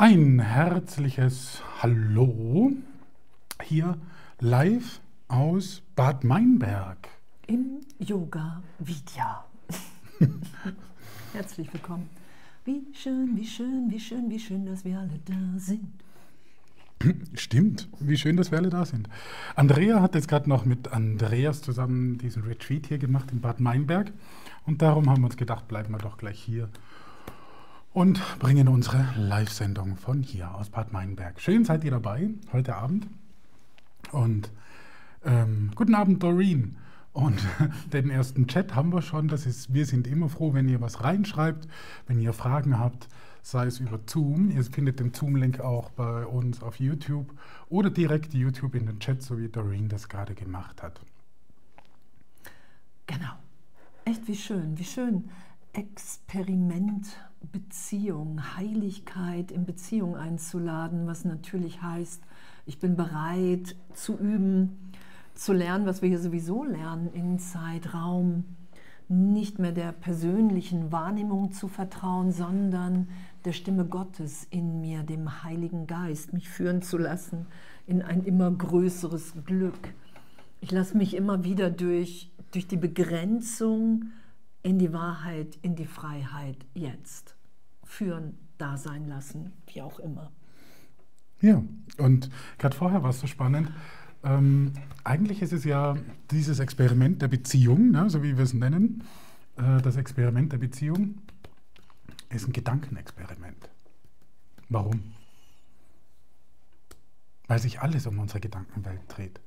Ein herzliches Hallo hier live aus Bad Meinberg. Im Yoga Vidya. Herzlich willkommen. Wie schön, wie schön, wie schön, wie schön, dass wir alle da sind. Stimmt, wie schön, dass wir alle da sind. Andrea hat jetzt gerade noch mit Andreas zusammen diesen Retreat hier gemacht in Bad Meinberg. Und darum haben wir uns gedacht, bleiben wir doch gleich hier und bringen unsere Live-Sendung von hier aus Bad Meinberg. Schön seid ihr dabei heute Abend. Und ähm, guten Abend, Doreen. Und den ersten Chat haben wir schon. Das ist, wir sind immer froh, wenn ihr was reinschreibt, wenn ihr Fragen habt, sei es über Zoom. Ihr findet den Zoom-Link auch bei uns auf YouTube oder direkt YouTube in den Chat, so wie Doreen das gerade gemacht hat. Genau. Echt wie schön, wie schön. Experiment, Beziehung, Heiligkeit in Beziehung einzuladen, was natürlich heißt, ich bin bereit zu üben, zu lernen, was wir hier sowieso lernen, in Zeitraum, nicht mehr der persönlichen Wahrnehmung zu vertrauen, sondern der Stimme Gottes in mir, dem Heiligen Geist, mich führen zu lassen in ein immer größeres Glück. Ich lasse mich immer wieder durch, durch die Begrenzung in die Wahrheit, in die Freiheit jetzt führen, da sein lassen, wie auch immer. Ja, und gerade vorher war es so spannend. Ähm, eigentlich ist es ja dieses Experiment der Beziehung, ne, so wie wir es nennen. Äh, das Experiment der Beziehung ist ein Gedankenexperiment. Warum? Weil sich alles um unsere Gedankenwelt dreht.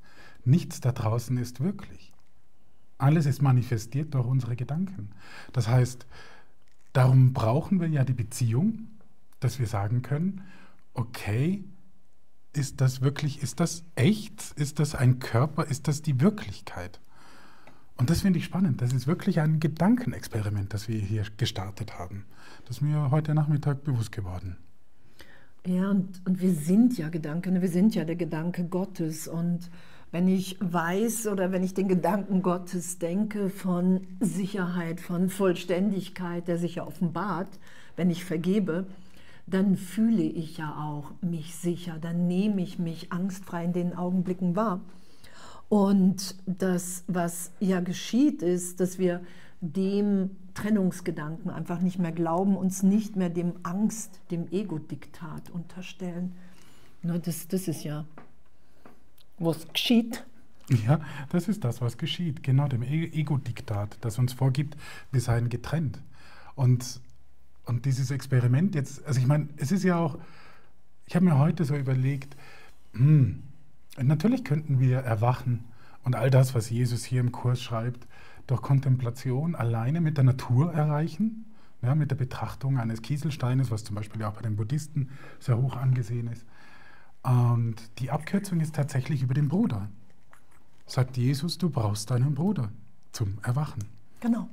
Nichts da draußen ist wirklich. Alles ist manifestiert durch unsere Gedanken. Das heißt, darum brauchen wir ja die Beziehung, dass wir sagen können, okay, ist das wirklich, ist das echt? Ist das ein Körper? Ist das die Wirklichkeit? Und das finde ich spannend. Das ist wirklich ein Gedankenexperiment, das wir hier gestartet haben. Das ist mir heute Nachmittag bewusst geworden. Ja, und, und wir sind ja Gedanken, wir sind ja der Gedanke Gottes. Und wenn ich weiß oder wenn ich den Gedanken Gottes denke von Sicherheit, von Vollständigkeit, der sich ja offenbart, wenn ich vergebe, dann fühle ich ja auch mich sicher, dann nehme ich mich angstfrei in den Augenblicken wahr. Und das, was ja geschieht, ist, dass wir dem Trennungsgedanken einfach nicht mehr glauben, uns nicht mehr dem Angst, dem Ego-Diktat unterstellen. Das, das ist ja was geschieht. Ja, das ist das, was geschieht. Genau, dem e-, Ego-Diktat, das uns vorgibt, wir seien getrennt. Und, und dieses Experiment jetzt, also ich meine, es ist ja auch, ich habe mir heute so überlegt, hm, natürlich könnten wir erwachen und all das, was Jesus hier im Kurs schreibt, durch Kontemplation alleine mit der Natur erreichen, ja, mit der Betrachtung eines Kieselsteines, was zum Beispiel auch bei den Buddhisten sehr hoch angesehen ist. Und die Abkürzung ist tatsächlich über den Bruder. Sagt Jesus, du brauchst deinen Bruder zum Erwachen. Genau.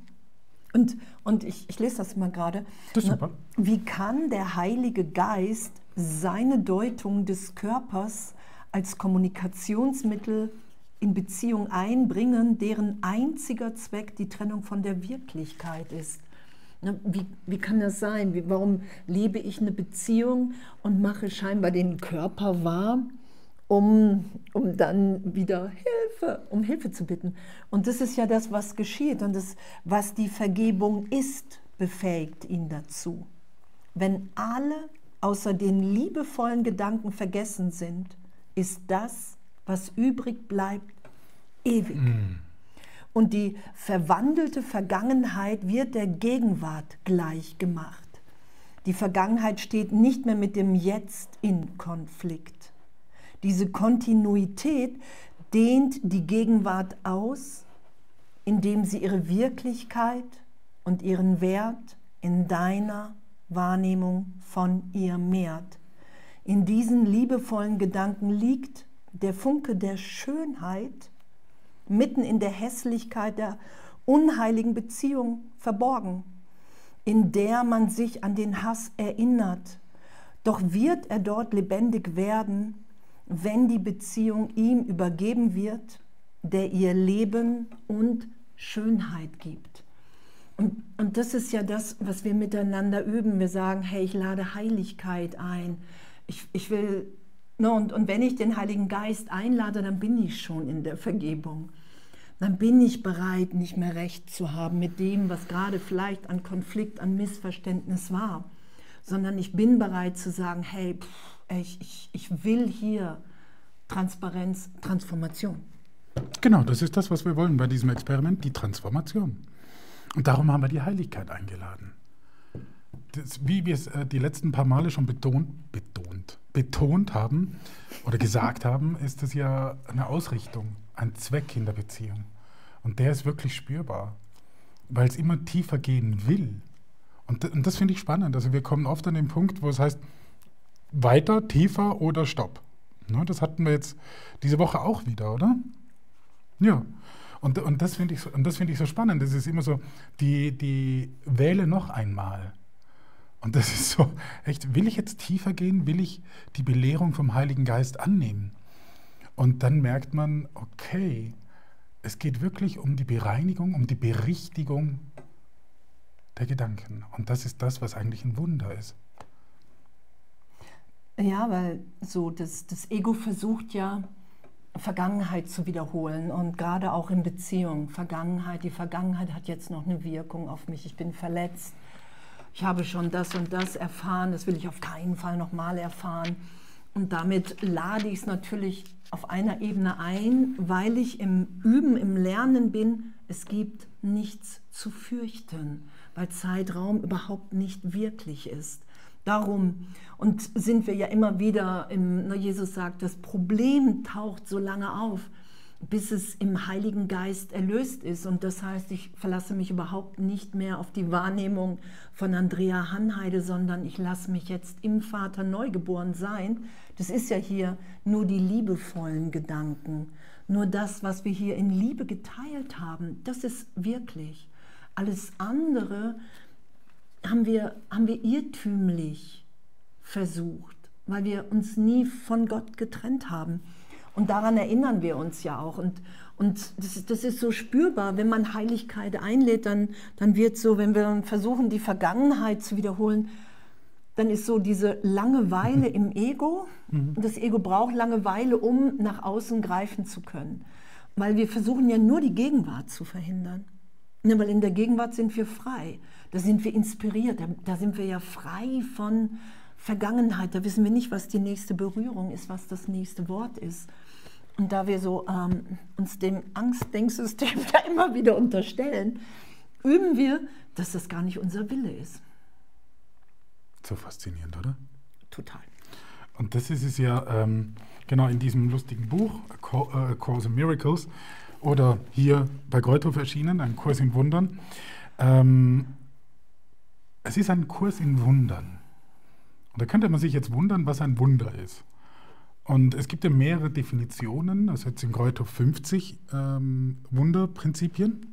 Und, und ich, ich lese das mal gerade. Das ist super. Wie kann der Heilige Geist seine Deutung des Körpers als Kommunikationsmittel in Beziehung einbringen, deren einziger Zweck die Trennung von der Wirklichkeit ist? Ne, wie, wie kann das sein? Wie, warum lebe ich eine Beziehung und mache scheinbar den Körper wahr, um, um dann wieder Hilfe, um Hilfe zu bitten? Und das ist ja das, was geschieht und das, was die Vergebung ist, befähigt ihn dazu. Wenn alle außer den liebevollen Gedanken vergessen sind, ist das, was übrig bleibt, ewig. Mm. Und die verwandelte Vergangenheit wird der Gegenwart gleich gemacht. Die Vergangenheit steht nicht mehr mit dem Jetzt in Konflikt. Diese Kontinuität dehnt die Gegenwart aus, indem sie ihre Wirklichkeit und ihren Wert in deiner Wahrnehmung von ihr mehrt. In diesen liebevollen Gedanken liegt der Funke der Schönheit, mitten in der Hässlichkeit der unheiligen Beziehung verborgen, in der man sich an den Hass erinnert. Doch wird er dort lebendig werden, wenn die Beziehung ihm übergeben wird, der ihr Leben und Schönheit gibt. Und, und das ist ja das, was wir miteinander üben. Wir sagen, hey, ich lade Heiligkeit ein. Ich, ich will, ne, und, und wenn ich den Heiligen Geist einlade, dann bin ich schon in der Vergebung. Dann bin ich bereit, nicht mehr recht zu haben mit dem, was gerade vielleicht an Konflikt, an Missverständnis war, sondern ich bin bereit zu sagen, hey, pff, ich, ich, ich will hier Transparenz, Transformation. Genau, das ist das, was wir wollen bei diesem Experiment, die Transformation. Und darum haben wir die Heiligkeit eingeladen. Das, wie wir es äh, die letzten paar Male schon betont, betont, betont haben oder gesagt haben, ist das ja eine Ausrichtung, ein Zweck in der Beziehung. Und der ist wirklich spürbar, weil es immer tiefer gehen will. Und, und das finde ich spannend. Also wir kommen oft an den Punkt, wo es heißt, weiter, tiefer oder Stopp. Ne, das hatten wir jetzt diese Woche auch wieder, oder? Ja. Und, und das finde ich, so, find ich so spannend. Das ist immer so, die, die wähle noch einmal. Und das ist so, echt, will ich jetzt tiefer gehen? Will ich die Belehrung vom Heiligen Geist annehmen? Und dann merkt man, okay, es geht wirklich um die Bereinigung, um die Berichtigung der Gedanken. Und das ist das, was eigentlich ein Wunder ist. Ja, weil so das, das Ego versucht ja, Vergangenheit zu wiederholen und gerade auch in Beziehungen. Vergangenheit, die Vergangenheit hat jetzt noch eine Wirkung auf mich. Ich bin verletzt. Ich habe schon das und das erfahren. Das will ich auf keinen Fall nochmal erfahren. Und damit lade ich es natürlich auf einer Ebene ein, weil ich im Üben, im Lernen bin. Es gibt nichts zu fürchten, weil Zeitraum überhaupt nicht wirklich ist. Darum und sind wir ja immer wieder, im, ne, Jesus sagt, das Problem taucht so lange auf, bis es im Heiligen Geist erlöst ist. Und das heißt, ich verlasse mich überhaupt nicht mehr auf die Wahrnehmung von Andrea Hanheide, sondern ich lasse mich jetzt im Vater neugeboren sein. Das ist ja hier nur die liebevollen Gedanken, nur das, was wir hier in Liebe geteilt haben. Das ist wirklich. Alles andere haben wir, haben wir irrtümlich versucht, weil wir uns nie von Gott getrennt haben. Und daran erinnern wir uns ja auch. Und, und das, das ist so spürbar, wenn man Heiligkeit einlädt, dann, dann wird so, wenn wir versuchen, die Vergangenheit zu wiederholen, dann ist so diese Langeweile im Ego. Mhm. Und das Ego braucht Langeweile, um nach außen greifen zu können. Weil wir versuchen ja nur die Gegenwart zu verhindern. Ja, weil in der Gegenwart sind wir frei. Da sind wir inspiriert. Da, da sind wir ja frei von Vergangenheit. Da wissen wir nicht, was die nächste Berührung ist, was das nächste Wort ist. Und da wir so ähm, uns dem Angstdenksystem da immer wieder unterstellen, üben wir, dass das gar nicht unser Wille ist. So faszinierend, oder? Total. Und das ist es ja ähm, genau in diesem lustigen Buch, A Course in Miracles, oder hier bei Greuthof erschienen, ein Kurs in Wundern. Ähm, es ist ein Kurs in Wundern. Und da könnte man sich jetzt wundern, was ein Wunder ist. Und es gibt ja mehrere Definitionen, also jetzt in Greuthof 50 ähm, Wunderprinzipien.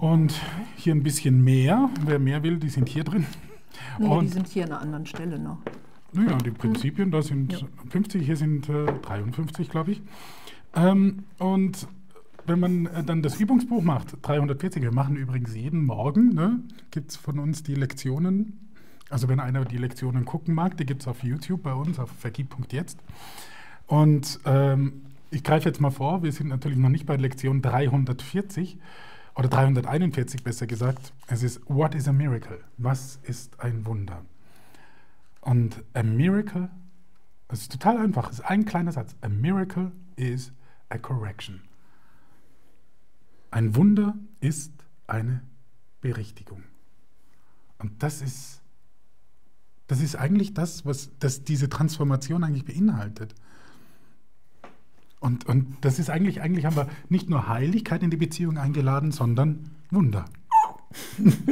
Und hier ein bisschen mehr. Wer mehr will, die sind hier drin. Nee, und, die sind hier an einer anderen Stelle noch. Naja, die Prinzipien, da sind ja. 50, hier sind äh, 53, glaube ich. Ähm, und wenn man äh, dann das Übungsbuch macht, 340, wir machen übrigens jeden Morgen, ne, gibt es von uns die Lektionen. Also wenn einer die Lektionen gucken mag, die gibt es auf YouTube bei uns, auf vergib.jetzt. Und ähm, ich greife jetzt mal vor, wir sind natürlich noch nicht bei Lektion 340 oder 341 besser gesagt. Es ist What is a miracle? Was ist ein Wunder? Und a miracle, es ist total einfach, es ist ein kleiner Satz. A miracle is a correction. Ein Wunder ist eine Berichtigung. Und das ist, das ist eigentlich das, was das diese Transformation eigentlich beinhaltet. Und, und das ist eigentlich, eigentlich haben wir nicht nur Heiligkeit in die Beziehung eingeladen, sondern Wunder.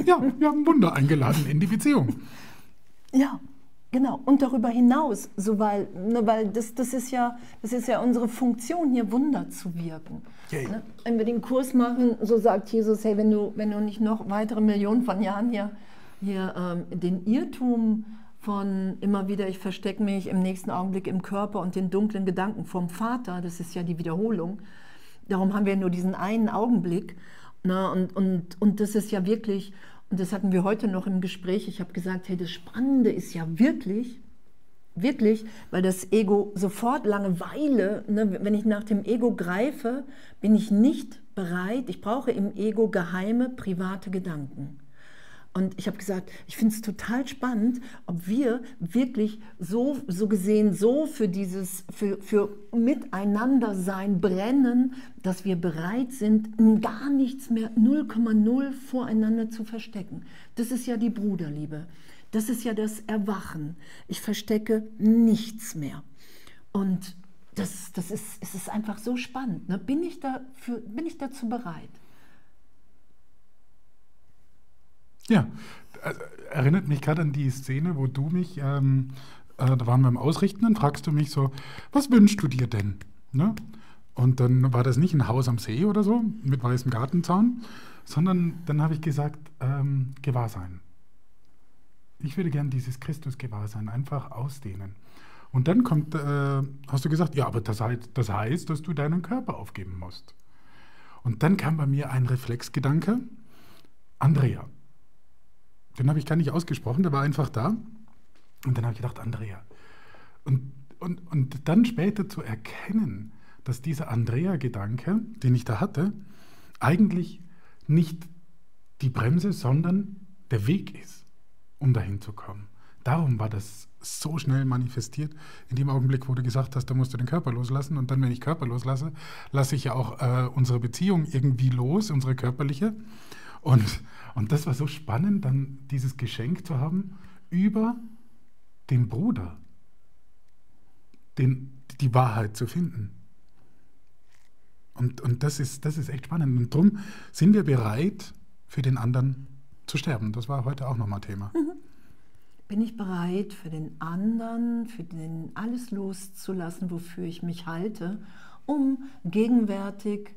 ja, wir haben Wunder eingeladen in die Beziehung. Ja, Genau, und darüber hinaus, so weil, ne, weil das, das, ist ja, das ist ja unsere Funktion, hier Wunder zu wirken. Ne? Wenn wir den Kurs machen, so sagt Jesus, hey, wenn du, wenn du nicht noch weitere Millionen von Jahren hier, hier ähm, den Irrtum von immer wieder, ich verstecke mich im nächsten Augenblick im Körper und den dunklen Gedanken vom Vater, das ist ja die Wiederholung, darum haben wir nur diesen einen Augenblick, Na, und, und, und das ist ja wirklich, und das hatten wir heute noch im Gespräch, ich habe gesagt, hey, das Spannende ist ja wirklich, wirklich, weil das Ego sofort Langeweile, ne, wenn ich nach dem Ego greife, bin ich nicht bereit, ich brauche im Ego geheime, private Gedanken. Und ich habe gesagt, ich finde es total spannend, ob wir wirklich so, so gesehen, so für dieses, für, für Miteinandersein brennen, dass wir bereit sind, gar nichts mehr 0,0 voreinander zu verstecken. Das ist ja die Bruderliebe. Das ist ja das Erwachen. Ich verstecke nichts mehr. Und das, das ist, es ist einfach so spannend. Ne? Bin, ich dafür, bin ich dazu bereit? Ja, also, erinnert mich gerade an die Szene, wo du mich, ähm, äh, da waren wir im Ausrichten, dann fragst du mich so, was wünschst du dir denn? Ne? Und dann war das nicht ein Haus am See oder so mit weißem Gartenzaun, sondern dann habe ich gesagt, ähm, Gewahrsein. Ich würde gern dieses Christus-Gewahrsein einfach ausdehnen. Und dann kommt, äh, hast du gesagt, ja, aber das heißt, das heißt, dass du deinen Körper aufgeben musst. Und dann kam bei mir ein Reflexgedanke, Andrea. Den habe ich gar nicht ausgesprochen, der war einfach da. Und dann habe ich gedacht, Andrea. Und, und, und dann später zu erkennen, dass dieser Andrea-Gedanke, den ich da hatte, eigentlich nicht die Bremse, sondern der Weg ist, um dahin zu kommen. Darum war das so schnell manifestiert. In dem Augenblick, wo du gesagt hast, da musst du den Körper loslassen. Und dann, wenn ich Körper loslasse, lasse ich ja auch äh, unsere Beziehung irgendwie los, unsere körperliche. Und und das war so spannend, dann dieses Geschenk zu haben über den Bruder, den, die Wahrheit zu finden. Und, und das, ist, das ist echt spannend. Und darum sind wir bereit, für den anderen zu sterben. Das war heute auch nochmal Thema. Mhm. Bin ich bereit, für den anderen, für den alles loszulassen, wofür ich mich halte, um gegenwärtig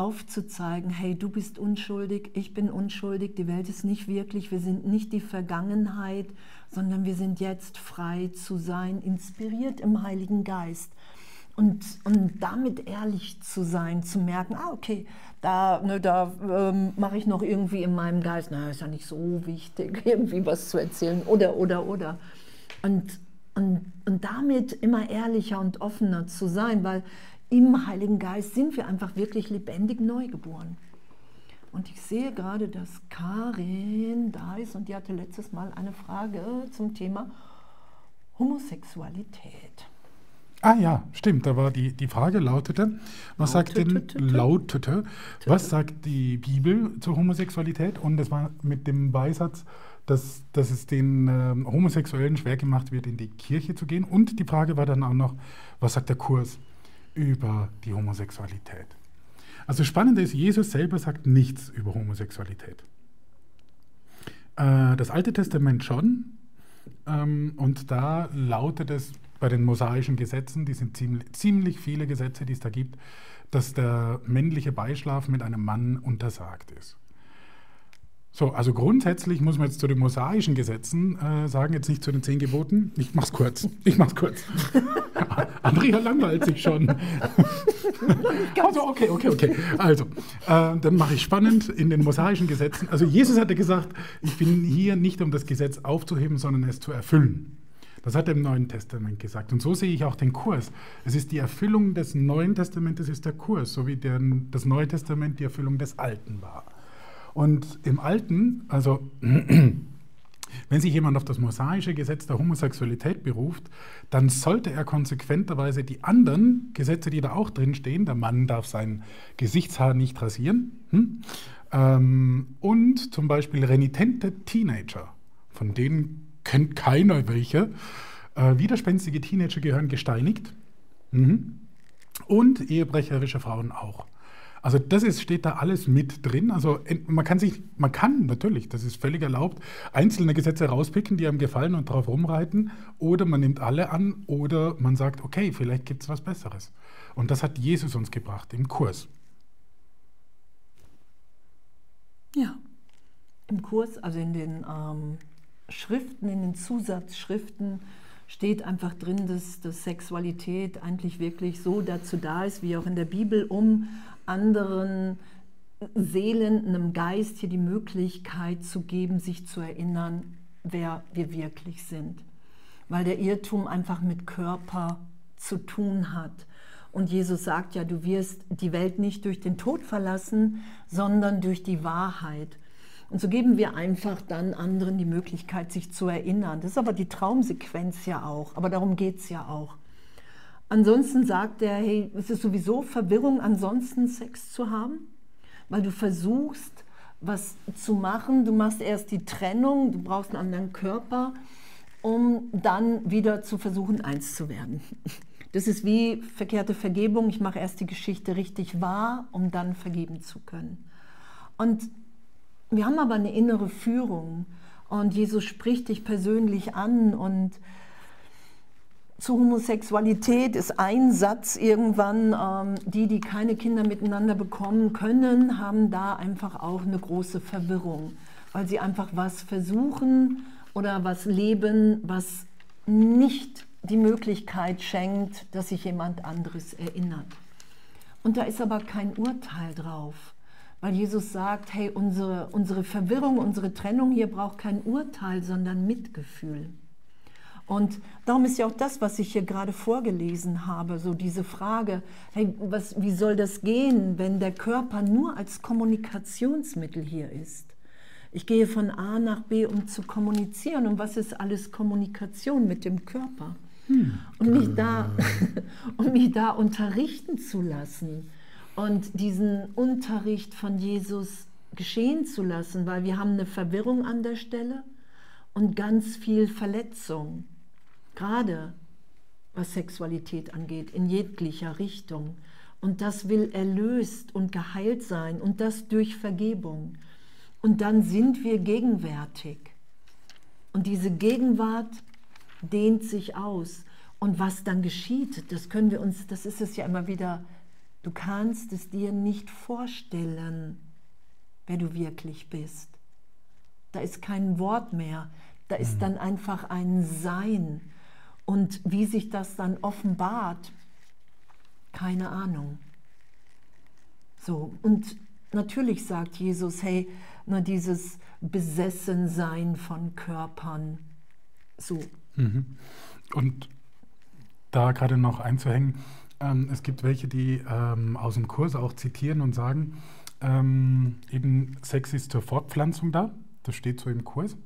aufzuzeigen, hey, du bist unschuldig, ich bin unschuldig, die Welt ist nicht wirklich, wir sind nicht die Vergangenheit, sondern wir sind jetzt frei zu sein, inspiriert im Heiligen Geist. Und, und damit ehrlich zu sein, zu merken, ah, okay, da, ne, da ähm, mache ich noch irgendwie in meinem Geist, na, ist ja nicht so wichtig, irgendwie was zu erzählen, oder, oder, oder. Und, und, und damit immer ehrlicher und offener zu sein, weil im Heiligen Geist sind wir einfach wirklich lebendig neu geboren. Und ich sehe gerade, dass Karin da ist und die hatte letztes Mal eine Frage zum Thema Homosexualität. Ah ja, stimmt. Da war die, die Frage lautete, was sagt denn lautete, was sagt die Bibel zur Homosexualität? Und das war mit dem Beisatz, dass, dass es den äh, Homosexuellen schwer gemacht wird, in die Kirche zu gehen. Und die Frage war dann auch noch, was sagt der Kurs? Über die Homosexualität. Also spannend ist, Jesus selber sagt nichts über Homosexualität. Äh, das Alte Testament schon. Ähm, und da lautet es bei den mosaischen Gesetzen, die sind ziemlich, ziemlich viele Gesetze, die es da gibt, dass der männliche Beischlaf mit einem Mann untersagt ist. So, also grundsätzlich muss man jetzt zu den mosaischen Gesetzen äh, sagen, jetzt nicht zu den zehn Geboten. Ich mach's kurz. Ich mach's kurz. Andrea langweilt sich schon. also, okay, okay, okay. Also, äh, dann mache ich spannend in den mosaischen Gesetzen. Also, Jesus hatte gesagt, ich bin hier nicht, um das Gesetz aufzuheben, sondern es zu erfüllen. Das hat er im Neuen Testament gesagt. Und so sehe ich auch den Kurs. Es ist die Erfüllung des Neuen Testamentes, ist der Kurs, so wie der, das Neue Testament die Erfüllung des Alten war. Und im Alten, also wenn sich jemand auf das mosaische Gesetz der Homosexualität beruft, dann sollte er konsequenterweise die anderen Gesetze, die da auch drin stehen, der Mann darf sein Gesichtshaar nicht rasieren, hm? ähm, und zum Beispiel renitente Teenager, von denen kennt keiner welche, äh, widerspenstige Teenager gehören gesteinigt mhm. und ehebrecherische Frauen auch. Also das ist, steht da alles mit drin. Also man kann sich, man kann natürlich, das ist völlig erlaubt, einzelne Gesetze rauspicken, die einem gefallen und darauf rumreiten. Oder man nimmt alle an oder man sagt, okay, vielleicht gibt es was Besseres. Und das hat Jesus uns gebracht im Kurs. Ja, im Kurs, also in den ähm, Schriften, in den Zusatzschriften steht einfach drin, dass, dass Sexualität eigentlich wirklich so dazu da ist, wie auch in der Bibel, um anderen Seelen, einem Geist hier die Möglichkeit zu geben, sich zu erinnern, wer wir wirklich sind. Weil der Irrtum einfach mit Körper zu tun hat. Und Jesus sagt ja, du wirst die Welt nicht durch den Tod verlassen, sondern durch die Wahrheit. Und so geben wir einfach dann anderen die Möglichkeit, sich zu erinnern. Das ist aber die Traumsequenz ja auch, aber darum geht es ja auch. Ansonsten sagt er, hey, es ist sowieso Verwirrung, ansonsten Sex zu haben, weil du versuchst, was zu machen. Du machst erst die Trennung, du brauchst einen anderen Körper, um dann wieder zu versuchen, eins zu werden. Das ist wie verkehrte Vergebung. Ich mache erst die Geschichte richtig wahr, um dann vergeben zu können. Und wir haben aber eine innere Führung und Jesus spricht dich persönlich an und zur Homosexualität ist ein Satz irgendwann, ähm, die, die keine Kinder miteinander bekommen können, haben da einfach auch eine große Verwirrung, weil sie einfach was versuchen oder was leben, was nicht die Möglichkeit schenkt, dass sich jemand anderes erinnert. Und da ist aber kein Urteil drauf, weil Jesus sagt, hey, unsere, unsere Verwirrung, unsere Trennung hier braucht kein Urteil, sondern Mitgefühl. Und darum ist ja auch das, was ich hier gerade vorgelesen habe, so diese Frage, hey, was, wie soll das gehen, wenn der Körper nur als Kommunikationsmittel hier ist? Ich gehe von A nach B, um zu kommunizieren. Und was ist alles Kommunikation mit dem Körper? Hm. Und mich da, um mich da unterrichten zu lassen und diesen Unterricht von Jesus geschehen zu lassen, weil wir haben eine Verwirrung an der Stelle und ganz viel Verletzung, gerade was Sexualität angeht, in jeglicher Richtung. Und das will erlöst und geheilt sein und das durch Vergebung. Und dann sind wir gegenwärtig. Und diese Gegenwart dehnt sich aus. Und was dann geschieht, das können wir uns, das ist es ja immer wieder, du kannst es dir nicht vorstellen, wer du wirklich bist. Da ist kein Wort mehr, da ist mhm. dann einfach ein Sein. Und wie sich das dann offenbart, keine Ahnung. So, und natürlich sagt Jesus, hey, nur dieses Besessensein von Körpern, so. Mhm. Und da gerade noch einzuhängen, ähm, es gibt welche, die ähm, aus dem Kurs auch zitieren und sagen, ähm, eben Sex ist zur Fortpflanzung da, das steht so im Kurs,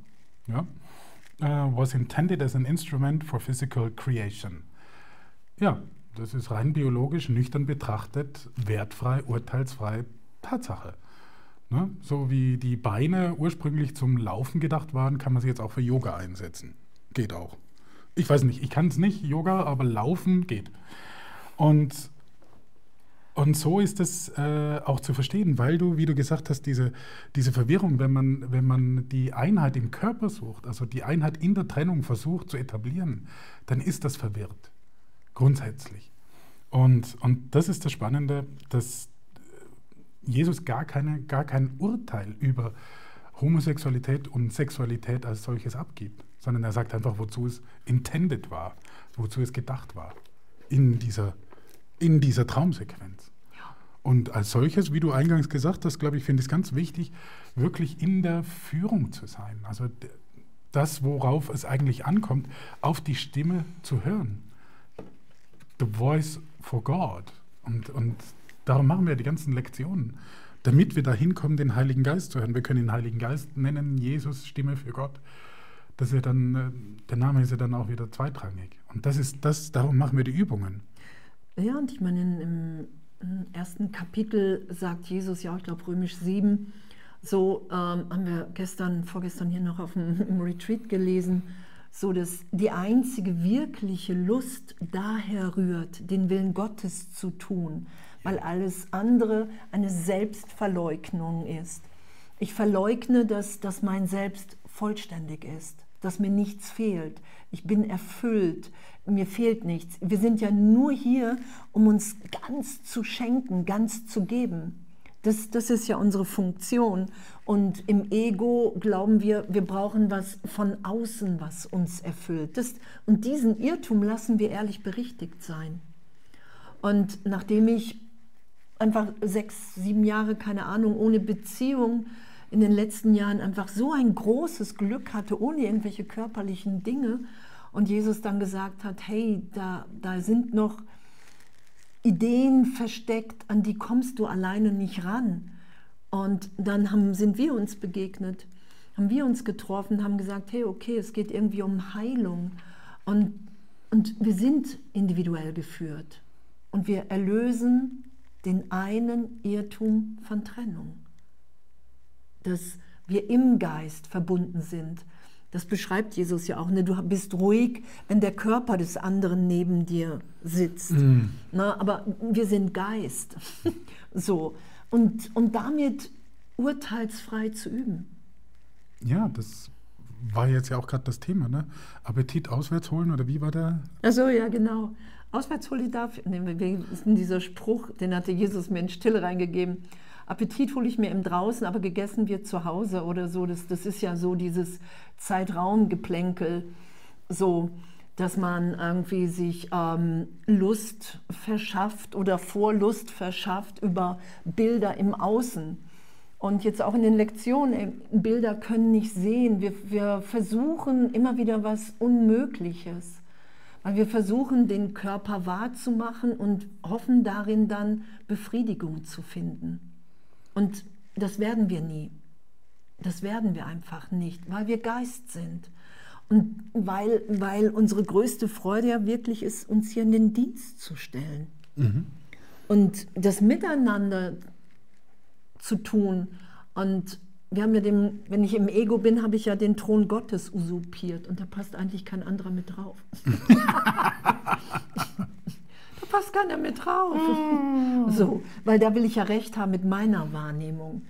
ja, uh, was intended as an instrument for physical creation. Ja, das ist rein biologisch, nüchtern betrachtet, wertfrei, urteilsfrei Tatsache. Ne? So wie die Beine ursprünglich zum Laufen gedacht waren, kann man sie jetzt auch für Yoga einsetzen. Geht auch. Ich weiß nicht, ich kann es nicht, Yoga, aber Laufen geht. Und, und so ist es äh, auch zu verstehen, weil du, wie du gesagt hast, diese, diese Verwirrung, wenn man, wenn man die Einheit im Körper sucht, also die Einheit in der Trennung versucht zu etablieren, dann ist das verwirrt, grundsätzlich. Und, und das ist das Spannende, dass Jesus gar, keine, gar kein Urteil über Homosexualität und Sexualität als solches abgibt, sondern er sagt einfach, wozu es intended war, wozu es gedacht war in dieser, in dieser Traumsequenz. Und als solches, wie du eingangs gesagt hast, glaube ich, finde ich es ganz wichtig, wirklich in der Führung zu sein. Also das, worauf es eigentlich ankommt, auf die Stimme zu hören. The voice for God. Und, und darum machen wir die ganzen Lektionen damit wir dahin kommen, den Heiligen Geist zu hören. Wir können den Heiligen Geist nennen, Jesus, Stimme für Gott. Das ist ja dann, äh, der Name ist ja dann auch wieder zweitrangig. Und das ist das, darum machen wir die Übungen. Ja, und ich meine, im ersten Kapitel sagt Jesus ja, ich glaube römisch 7, so ähm, haben wir gestern, vorgestern hier noch auf dem Retreat gelesen, so dass die einzige wirkliche Lust daher rührt, den Willen Gottes zu tun weil alles andere eine Selbstverleugnung ist. Ich verleugne, dass, dass mein Selbst vollständig ist, dass mir nichts fehlt. Ich bin erfüllt, mir fehlt nichts. Wir sind ja nur hier, um uns ganz zu schenken, ganz zu geben. Das, das ist ja unsere Funktion. Und im Ego glauben wir, wir brauchen was von außen, was uns erfüllt. Das, und diesen Irrtum lassen wir ehrlich berichtigt sein. Und nachdem ich einfach sechs, sieben Jahre, keine Ahnung, ohne Beziehung in den letzten Jahren einfach so ein großes Glück hatte, ohne irgendwelche körperlichen Dinge. Und Jesus dann gesagt hat, hey, da, da sind noch Ideen versteckt, an die kommst du alleine nicht ran. Und dann haben, sind wir uns begegnet, haben wir uns getroffen, haben gesagt, hey, okay, es geht irgendwie um Heilung. Und, und wir sind individuell geführt. Und wir erlösen den einen Irrtum von Trennung. Dass wir im Geist verbunden sind. Das beschreibt Jesus ja auch. Ne? Du bist ruhig, wenn der Körper des anderen neben dir sitzt. Mm. Na, aber wir sind Geist. so. Und, und damit urteilsfrei zu üben. Ja, das war jetzt ja auch gerade das Thema, ne? Appetit auswärts holen oder wie war der? Achso, ja, genau. Auswärts hole ich dafür. Ne, dieser Spruch, den hatte Jesus mir in Stille reingegeben. Appetit hole ich mir im Draußen, aber gegessen wird zu Hause oder so. Das, das ist ja so dieses Zeitraumgeplänkel, so, dass man irgendwie sich ähm, Lust verschafft oder Vorlust verschafft über Bilder im Außen. Und jetzt auch in den Lektionen, Bilder können nicht sehen. Wir, wir versuchen immer wieder was Unmögliches, weil wir versuchen, den Körper wahrzumachen und hoffen darin dann Befriedigung zu finden. Und das werden wir nie. Das werden wir einfach nicht, weil wir Geist sind. Und weil, weil unsere größte Freude ja wirklich ist, uns hier in den Dienst zu stellen. Mhm. Und das Miteinander zu tun. Und wir haben ja den, wenn ich im Ego bin, habe ich ja den Thron Gottes usurpiert und da passt eigentlich kein anderer mit drauf. passt keiner mit drauf. Mm. so, weil da will ich ja recht haben mit meiner Wahrnehmung.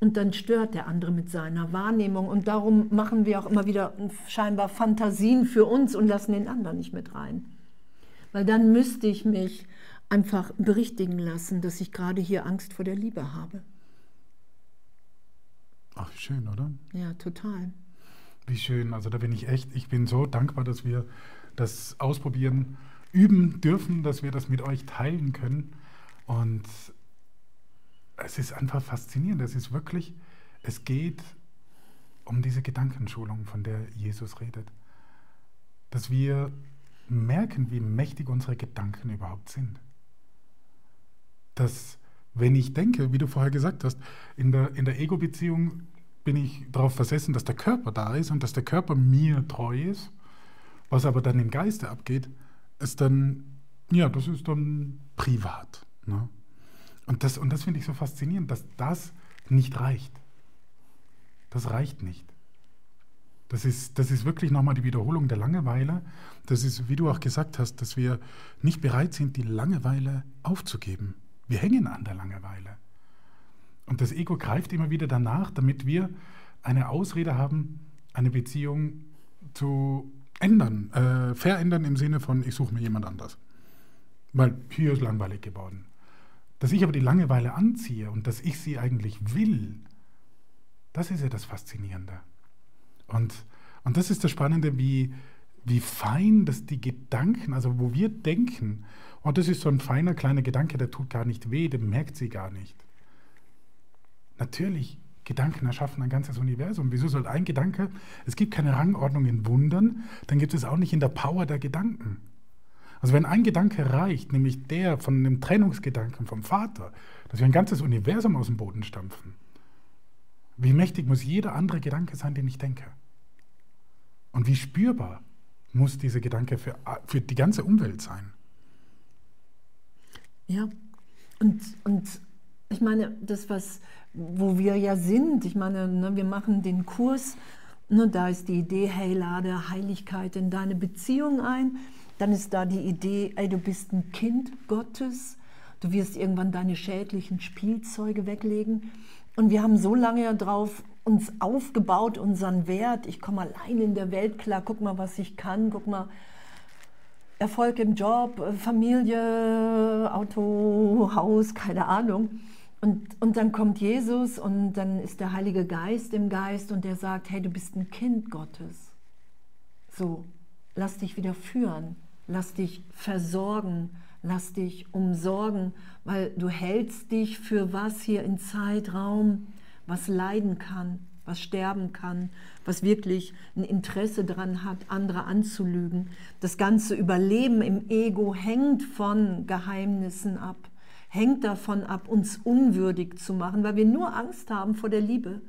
Und dann stört der andere mit seiner Wahrnehmung. Und darum machen wir auch immer wieder scheinbar Fantasien für uns und lassen den anderen nicht mit rein. Weil dann müsste ich mich einfach berichtigen lassen, dass ich gerade hier Angst vor der Liebe habe. Ach, wie schön, oder? Ja, total. Wie schön. Also da bin ich echt, ich bin so dankbar, dass wir das ausprobieren, üben dürfen, dass wir das mit euch teilen können. Und es ist einfach faszinierend. Es ist wirklich, es geht um diese Gedankenschulung, von der Jesus redet. Dass wir merken, wie mächtig unsere Gedanken überhaupt sind. Dass wenn ich denke, wie du vorher gesagt hast, in der, in der Ego-Beziehung bin ich darauf versessen, dass der Körper da ist und dass der Körper mir treu ist. Was aber dann im Geiste abgeht, ist dann, ja, das ist dann privat. Ne? Und das, und das finde ich so faszinierend, dass das nicht reicht. Das reicht nicht. Das ist, das ist wirklich nochmal die Wiederholung der Langeweile. Das ist, wie du auch gesagt hast, dass wir nicht bereit sind, die Langeweile aufzugeben. Wir hängen an der Langeweile. Und das Ego greift immer wieder danach, damit wir eine Ausrede haben, eine Beziehung zu ändern, äh, verändern im Sinne von, ich suche mir jemand anders. Weil hier ist langweilig geworden. Dass ich aber die Langeweile anziehe und dass ich sie eigentlich will, das ist ja das Faszinierende. Und, und das ist das Spannende, wie, wie fein dass die Gedanken, also wo wir denken, oh, das ist so ein feiner kleiner Gedanke, der tut gar nicht weh, den merkt sie gar nicht. Natürlich, Gedanken erschaffen ein ganzes Universum. Wieso soll ein Gedanke, es gibt keine Rangordnung in Wundern, dann gibt es auch nicht in der Power der Gedanken. Also wenn ein Gedanke reicht, nämlich der von einem Trennungsgedanken vom Vater, dass wir ein ganzes Universum aus dem Boden stampfen, wie mächtig muss jeder andere Gedanke sein, den ich denke? Und wie spürbar muss dieser Gedanke für, für die ganze Umwelt sein? Ja, und, und ich meine, das, was, wo wir ja sind, ich meine, ne, wir machen den Kurs, ne, da ist die Idee, hey, lade Heiligkeit in deine Beziehung ein. Dann ist da die Idee, ey, du bist ein Kind Gottes, du wirst irgendwann deine schädlichen Spielzeuge weglegen. Und wir haben so lange darauf uns aufgebaut, unseren Wert. Ich komme allein in der Welt klar, guck mal, was ich kann, guck mal, Erfolg im Job, Familie, Auto, Haus, keine Ahnung. Und, und dann kommt Jesus und dann ist der Heilige Geist im Geist und der sagt, hey, du bist ein Kind Gottes. So, lass dich wieder führen, lass dich versorgen, lass dich umsorgen, weil du hältst dich für was hier in Zeitraum, was leiden kann, was sterben kann, was wirklich ein Interesse daran hat, andere anzulügen. Das ganze Überleben im Ego hängt von Geheimnissen ab, hängt davon ab, uns unwürdig zu machen, weil wir nur Angst haben vor der Liebe.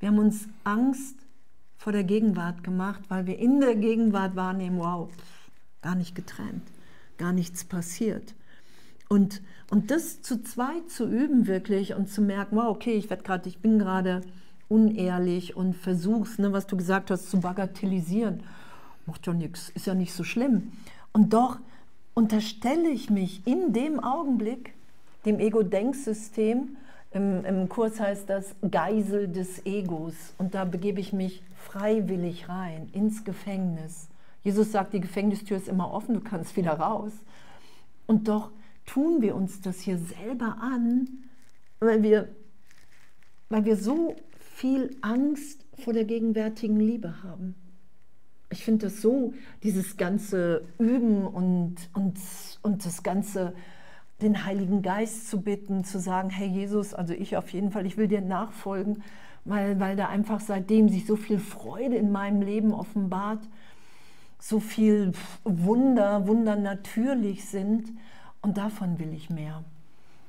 Wir haben uns Angst vor der Gegenwart gemacht, weil wir in der Gegenwart wahrnehmen, wow, gar nicht getrennt, gar nichts passiert. Und, und das zu zweit zu üben wirklich und zu merken, wow, okay, ich werde gerade, ich bin gerade unehrlich und versuchst, ne, was du gesagt hast, zu bagatellisieren. Macht ja nichts, ist ja nicht so schlimm. Und doch unterstelle ich mich in dem Augenblick dem Ego-Denksystem. Im, Im Kurs heißt das Geisel des Egos. Und da begebe ich mich freiwillig rein ins Gefängnis. Jesus sagt, die Gefängnistür ist immer offen, du kannst wieder raus. Und doch tun wir uns das hier selber an, weil wir, weil wir so viel Angst vor der gegenwärtigen Liebe haben. Ich finde das so, dieses ganze Üben und, und, und das ganze, den Heiligen Geist zu bitten, zu sagen, hey Jesus, also ich auf jeden Fall, ich will dir nachfolgen, weil, weil da einfach seitdem sich so viel Freude in meinem Leben offenbart, so viel Wunder, Wunder natürlich sind und davon will ich mehr.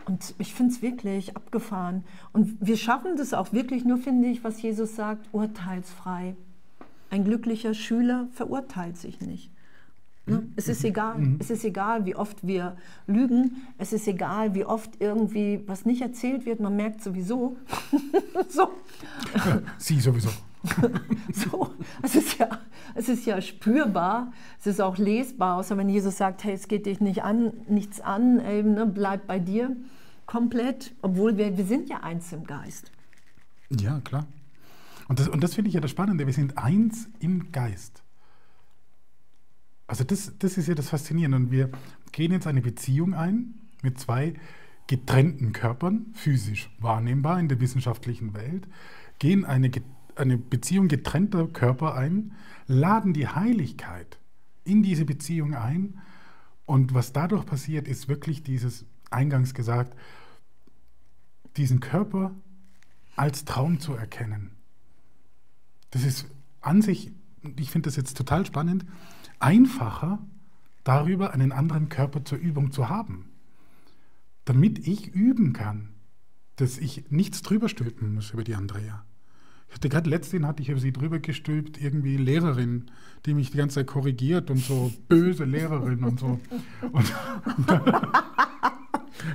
Und ich finde es wirklich abgefahren. Und wir schaffen das auch wirklich nur, finde ich, was Jesus sagt, urteilsfrei. Ein glücklicher Schüler verurteilt sich nicht. Ne? Es ist egal. Mhm. Es ist egal, wie oft wir lügen. Es ist egal, wie oft irgendwie was nicht erzählt wird. Man merkt sowieso. so. Ja, sie sowieso. so, es ist, ja, es ist ja spürbar, es ist auch lesbar, außer wenn Jesus sagt, hey, es geht dich nicht an, nichts an, eben, ne, bleib bei dir komplett, obwohl wir, wir sind ja eins im Geist. Ja, klar. Und das, und das finde ich ja das Spannende, wir sind eins im Geist. Also das, das ist ja das Faszinierende. Und wir gehen jetzt eine Beziehung ein mit zwei getrennten Körpern, physisch wahrnehmbar in der wissenschaftlichen Welt, gehen eine eine Beziehung getrennter Körper ein, laden die Heiligkeit in diese Beziehung ein. Und was dadurch passiert, ist wirklich dieses, eingangs gesagt, diesen Körper als Traum zu erkennen. Das ist an sich, ich finde das jetzt total spannend, einfacher darüber einen anderen Körper zur Übung zu haben. Damit ich üben kann, dass ich nichts drüber stülpen muss über die Andrea. Ich hatte gerade letztens hatte ich über sie drüber gestülpt, irgendwie Lehrerin, die mich die ganze Zeit korrigiert und so böse Lehrerin und so. Und,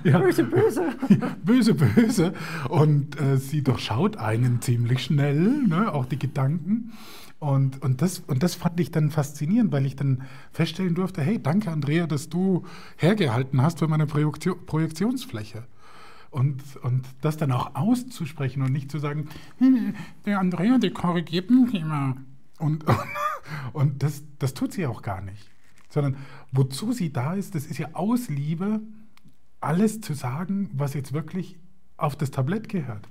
ja, böse, böse. böse, böse. Und äh, sie durchschaut einen ziemlich schnell, ne, auch die Gedanken. Und, und, das, und das fand ich dann faszinierend, weil ich dann feststellen durfte, hey, danke Andrea, dass du hergehalten hast für meine Projektion, Projektionsfläche. Und, und das dann auch auszusprechen und nicht zu sagen, hm, der Andrea, der korrigiert mich immer. Und, und, und das, das tut sie auch gar nicht. Sondern wozu sie da ist, das ist ja aus Liebe, alles zu sagen, was jetzt wirklich auf das Tablett gehört.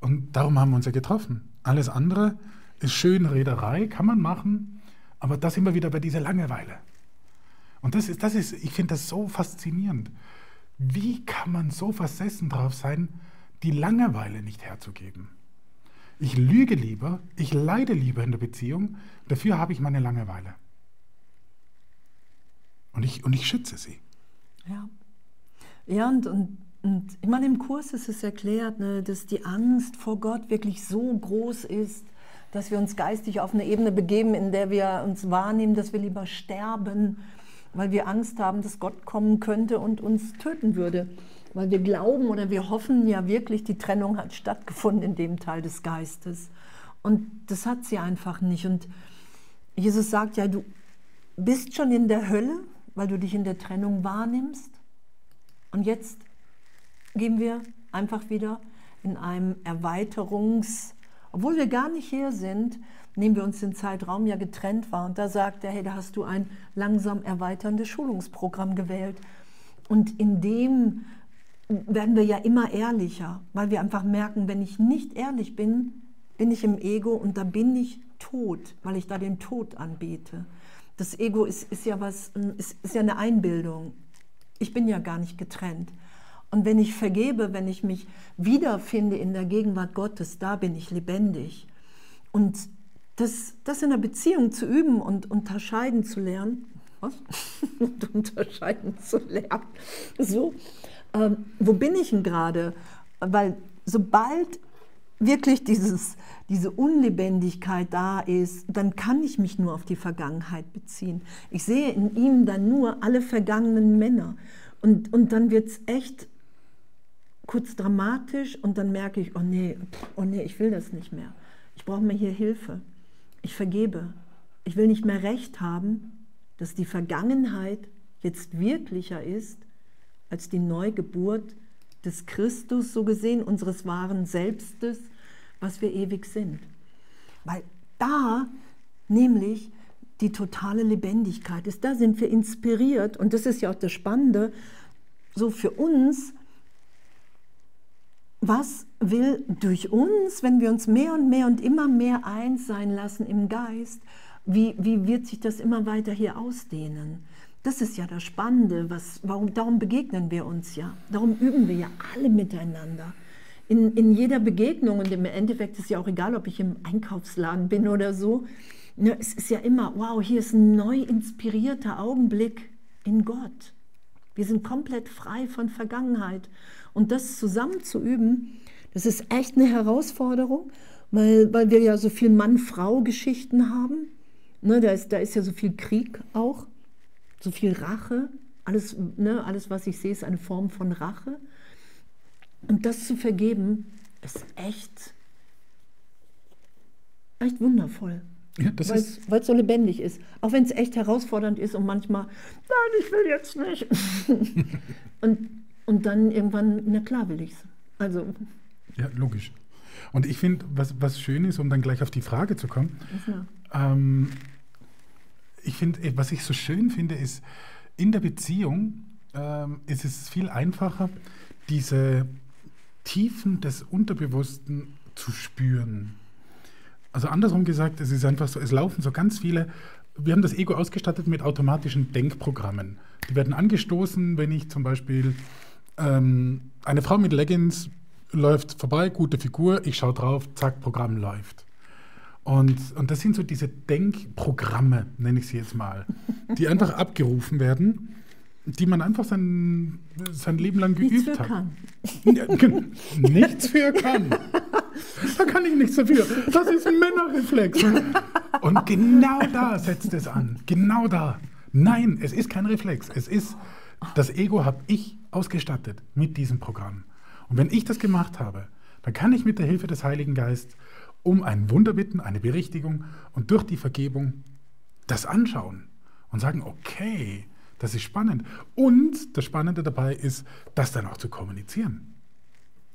Und darum haben wir uns ja getroffen. Alles andere ist schön Rederei, kann man machen, aber da sind wir wieder bei dieser Langeweile. Und das ist, das ist ich finde das so faszinierend. Wie kann man so versessen drauf sein, die Langeweile nicht herzugeben? Ich lüge lieber, ich leide lieber in der Beziehung, dafür habe ich meine Langeweile. Und ich, und ich schütze sie. Ja, ja und, und, und ich meine, im Kurs ist es erklärt, ne, dass die Angst vor Gott wirklich so groß ist, dass wir uns geistig auf eine Ebene begeben, in der wir uns wahrnehmen, dass wir lieber sterben, weil wir Angst haben, dass Gott kommen könnte und uns töten würde. Weil wir glauben oder wir hoffen ja wirklich, die Trennung hat stattgefunden in dem Teil des Geistes. Und das hat sie einfach nicht. Und Jesus sagt ja, du bist schon in der Hölle, weil du dich in der Trennung wahrnimmst. Und jetzt gehen wir einfach wieder in einem Erweiterungs, obwohl wir gar nicht hier sind, nehmen wir uns den Zeitraum ja getrennt war. Und da sagt er, hey, da hast du ein langsam erweiterndes Schulungsprogramm gewählt. Und in dem werden wir ja immer ehrlicher, weil wir einfach merken, wenn ich nicht ehrlich bin, bin ich im Ego und da bin ich tot, weil ich da den Tod anbete. Das Ego ist, ist ja was, ist, ist ja eine Einbildung. Ich bin ja gar nicht getrennt. Und wenn ich vergebe, wenn ich mich wiederfinde in der Gegenwart Gottes, da bin ich lebendig. Und das, das in der Beziehung zu üben und unterscheiden zu lernen, was? und unterscheiden zu lernen, so, ähm, wo bin ich denn gerade? Weil sobald wirklich dieses, diese Unlebendigkeit da ist, dann kann ich mich nur auf die Vergangenheit beziehen. Ich sehe in ihm dann nur alle vergangenen Männer. Und, und dann wird es echt kurz dramatisch und dann merke ich, oh nee, oh nee, ich will das nicht mehr. Ich brauche mir hier Hilfe. Ich vergebe. Ich will nicht mehr recht haben, dass die Vergangenheit jetzt wirklicher ist als die Neugeburt des Christus, so gesehen, unseres wahren Selbstes, was wir ewig sind. Weil da nämlich die totale Lebendigkeit ist. Da sind wir inspiriert und das ist ja auch das Spannende, so für uns, was will durch uns, wenn wir uns mehr und mehr und immer mehr eins sein lassen im Geist, wie, wie wird sich das immer weiter hier ausdehnen? Das ist ja das Spannende, was, warum, darum begegnen wir uns ja, darum üben wir ja alle miteinander. In, in jeder Begegnung, und im Endeffekt ist ja auch egal, ob ich im Einkaufsladen bin oder so, ne, es ist ja immer, wow, hier ist ein neu inspirierter Augenblick in Gott. Wir sind komplett frei von Vergangenheit. Und das zusammen zu üben, das ist echt eine Herausforderung, weil, weil wir ja so viel Mann-Frau-Geschichten haben. Ne, da, ist, da ist ja so viel Krieg auch, so viel Rache. Alles, ne, alles, was ich sehe, ist eine Form von Rache. Und das zu vergeben, ist echt, echt wundervoll. Ja, weil es so lebendig ist. Auch wenn es echt herausfordernd ist und manchmal, nein, ich will jetzt nicht. und, und dann irgendwann, na klar will ich es. Also. Ja, logisch. Und ich finde, was, was schön ist, um dann gleich auf die Frage zu kommen, ähm, ich finde, was ich so schön finde, ist, in der Beziehung ähm, ist es viel einfacher, diese Tiefen des Unterbewussten zu spüren. Also andersrum gesagt, es ist einfach so, es laufen so ganz viele, wir haben das Ego ausgestattet mit automatischen Denkprogrammen. Die werden angestoßen, wenn ich zum Beispiel ähm, eine Frau mit Leggings läuft vorbei, gute Figur, ich schaue drauf, zack, Programm läuft. Und, und das sind so diese Denkprogramme, nenne ich sie jetzt mal, die einfach abgerufen werden die man einfach sein, sein Leben lang geübt nichts für hat. Kann. nichts für kann. Da kann ich nichts dafür. Das ist ein Männerreflex. Und genau da setzt es an. Genau da. Nein, es ist kein Reflex. Es ist, das Ego habe ich ausgestattet mit diesem Programm. Und wenn ich das gemacht habe, dann kann ich mit der Hilfe des Heiligen Geistes um ein Wunder bitten, eine Berichtigung und durch die Vergebung das anschauen und sagen, okay, das ist spannend. Und das Spannende dabei ist, das dann auch zu kommunizieren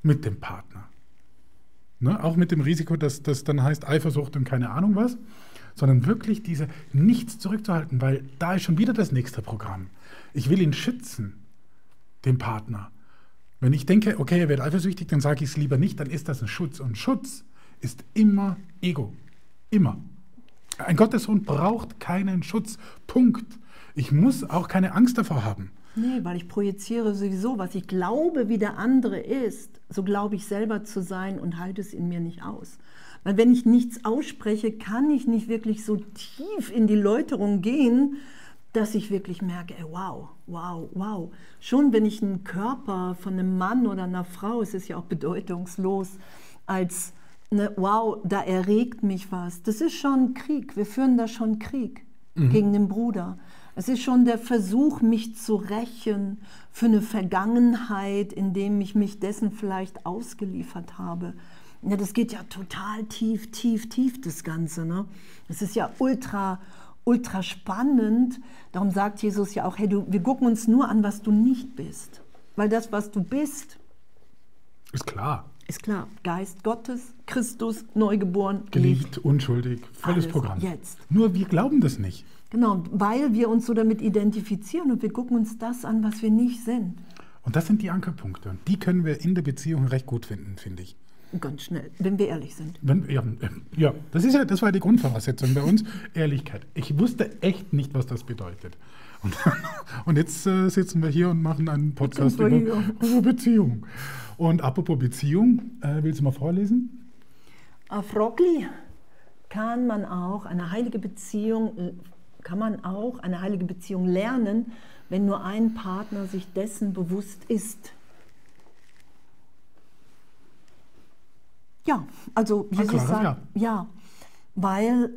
mit dem Partner. Ne? Auch mit dem Risiko, dass das dann heißt Eifersucht und keine Ahnung was, sondern wirklich diese nichts zurückzuhalten, weil da ist schon wieder das nächste Programm. Ich will ihn schützen, den Partner. Wenn ich denke, okay, er wird eifersüchtig, dann sage ich es lieber nicht, dann ist das ein Schutz. Und Schutz ist immer Ego. Immer. Ein Gottessohn braucht keinen Schutz. Punkt. Ich muss auch keine Angst davor haben. Nee, weil ich projiziere sowieso, was ich glaube, wie der andere ist, so glaube ich selber zu sein und halte es in mir nicht aus. Weil wenn ich nichts ausspreche, kann ich nicht wirklich so tief in die Läuterung gehen, dass ich wirklich merke, ey, wow, wow, wow. Schon wenn ich einen Körper von einem Mann oder einer Frau, es ist ja auch bedeutungslos, als, ne, wow, da erregt mich was. Das ist schon Krieg. Wir führen da schon Krieg mhm. gegen den Bruder. Es ist schon der Versuch, mich zu rächen für eine Vergangenheit, in dem ich mich dessen vielleicht ausgeliefert habe. Ja, das geht ja total tief, tief, tief, das Ganze. Ne? Es ist ja ultra, ultra spannend. Darum sagt Jesus ja auch, hey, du, wir gucken uns nur an, was du nicht bist. Weil das, was du bist, ist klar. Ist klar. Geist Gottes, Christus, neugeboren, geliebt, unschuldig, volles Programm. Jetzt. Nur wir glauben das nicht. Genau, weil wir uns so damit identifizieren und wir gucken uns das an, was wir nicht sind. Und das sind die Ankerpunkte. Und die können wir in der Beziehung recht gut finden, finde ich. Ganz schnell, wenn wir ehrlich sind. Wenn, ja, ja, das ist ja, das war die Grundvoraussetzung bei uns, Ehrlichkeit. Ich wusste echt nicht, was das bedeutet. Und, und jetzt äh, sitzen wir hier und machen einen Podcast über, über, Beziehung. Und apropos Beziehung, äh, willst du mal vorlesen? Auf Frogli kann man auch eine heilige Beziehung, äh, kann man auch eine heilige Beziehung lernen, wenn nur ein Partner sich dessen bewusst ist. Ja, also Jesus klar, sagt, ja. ja, weil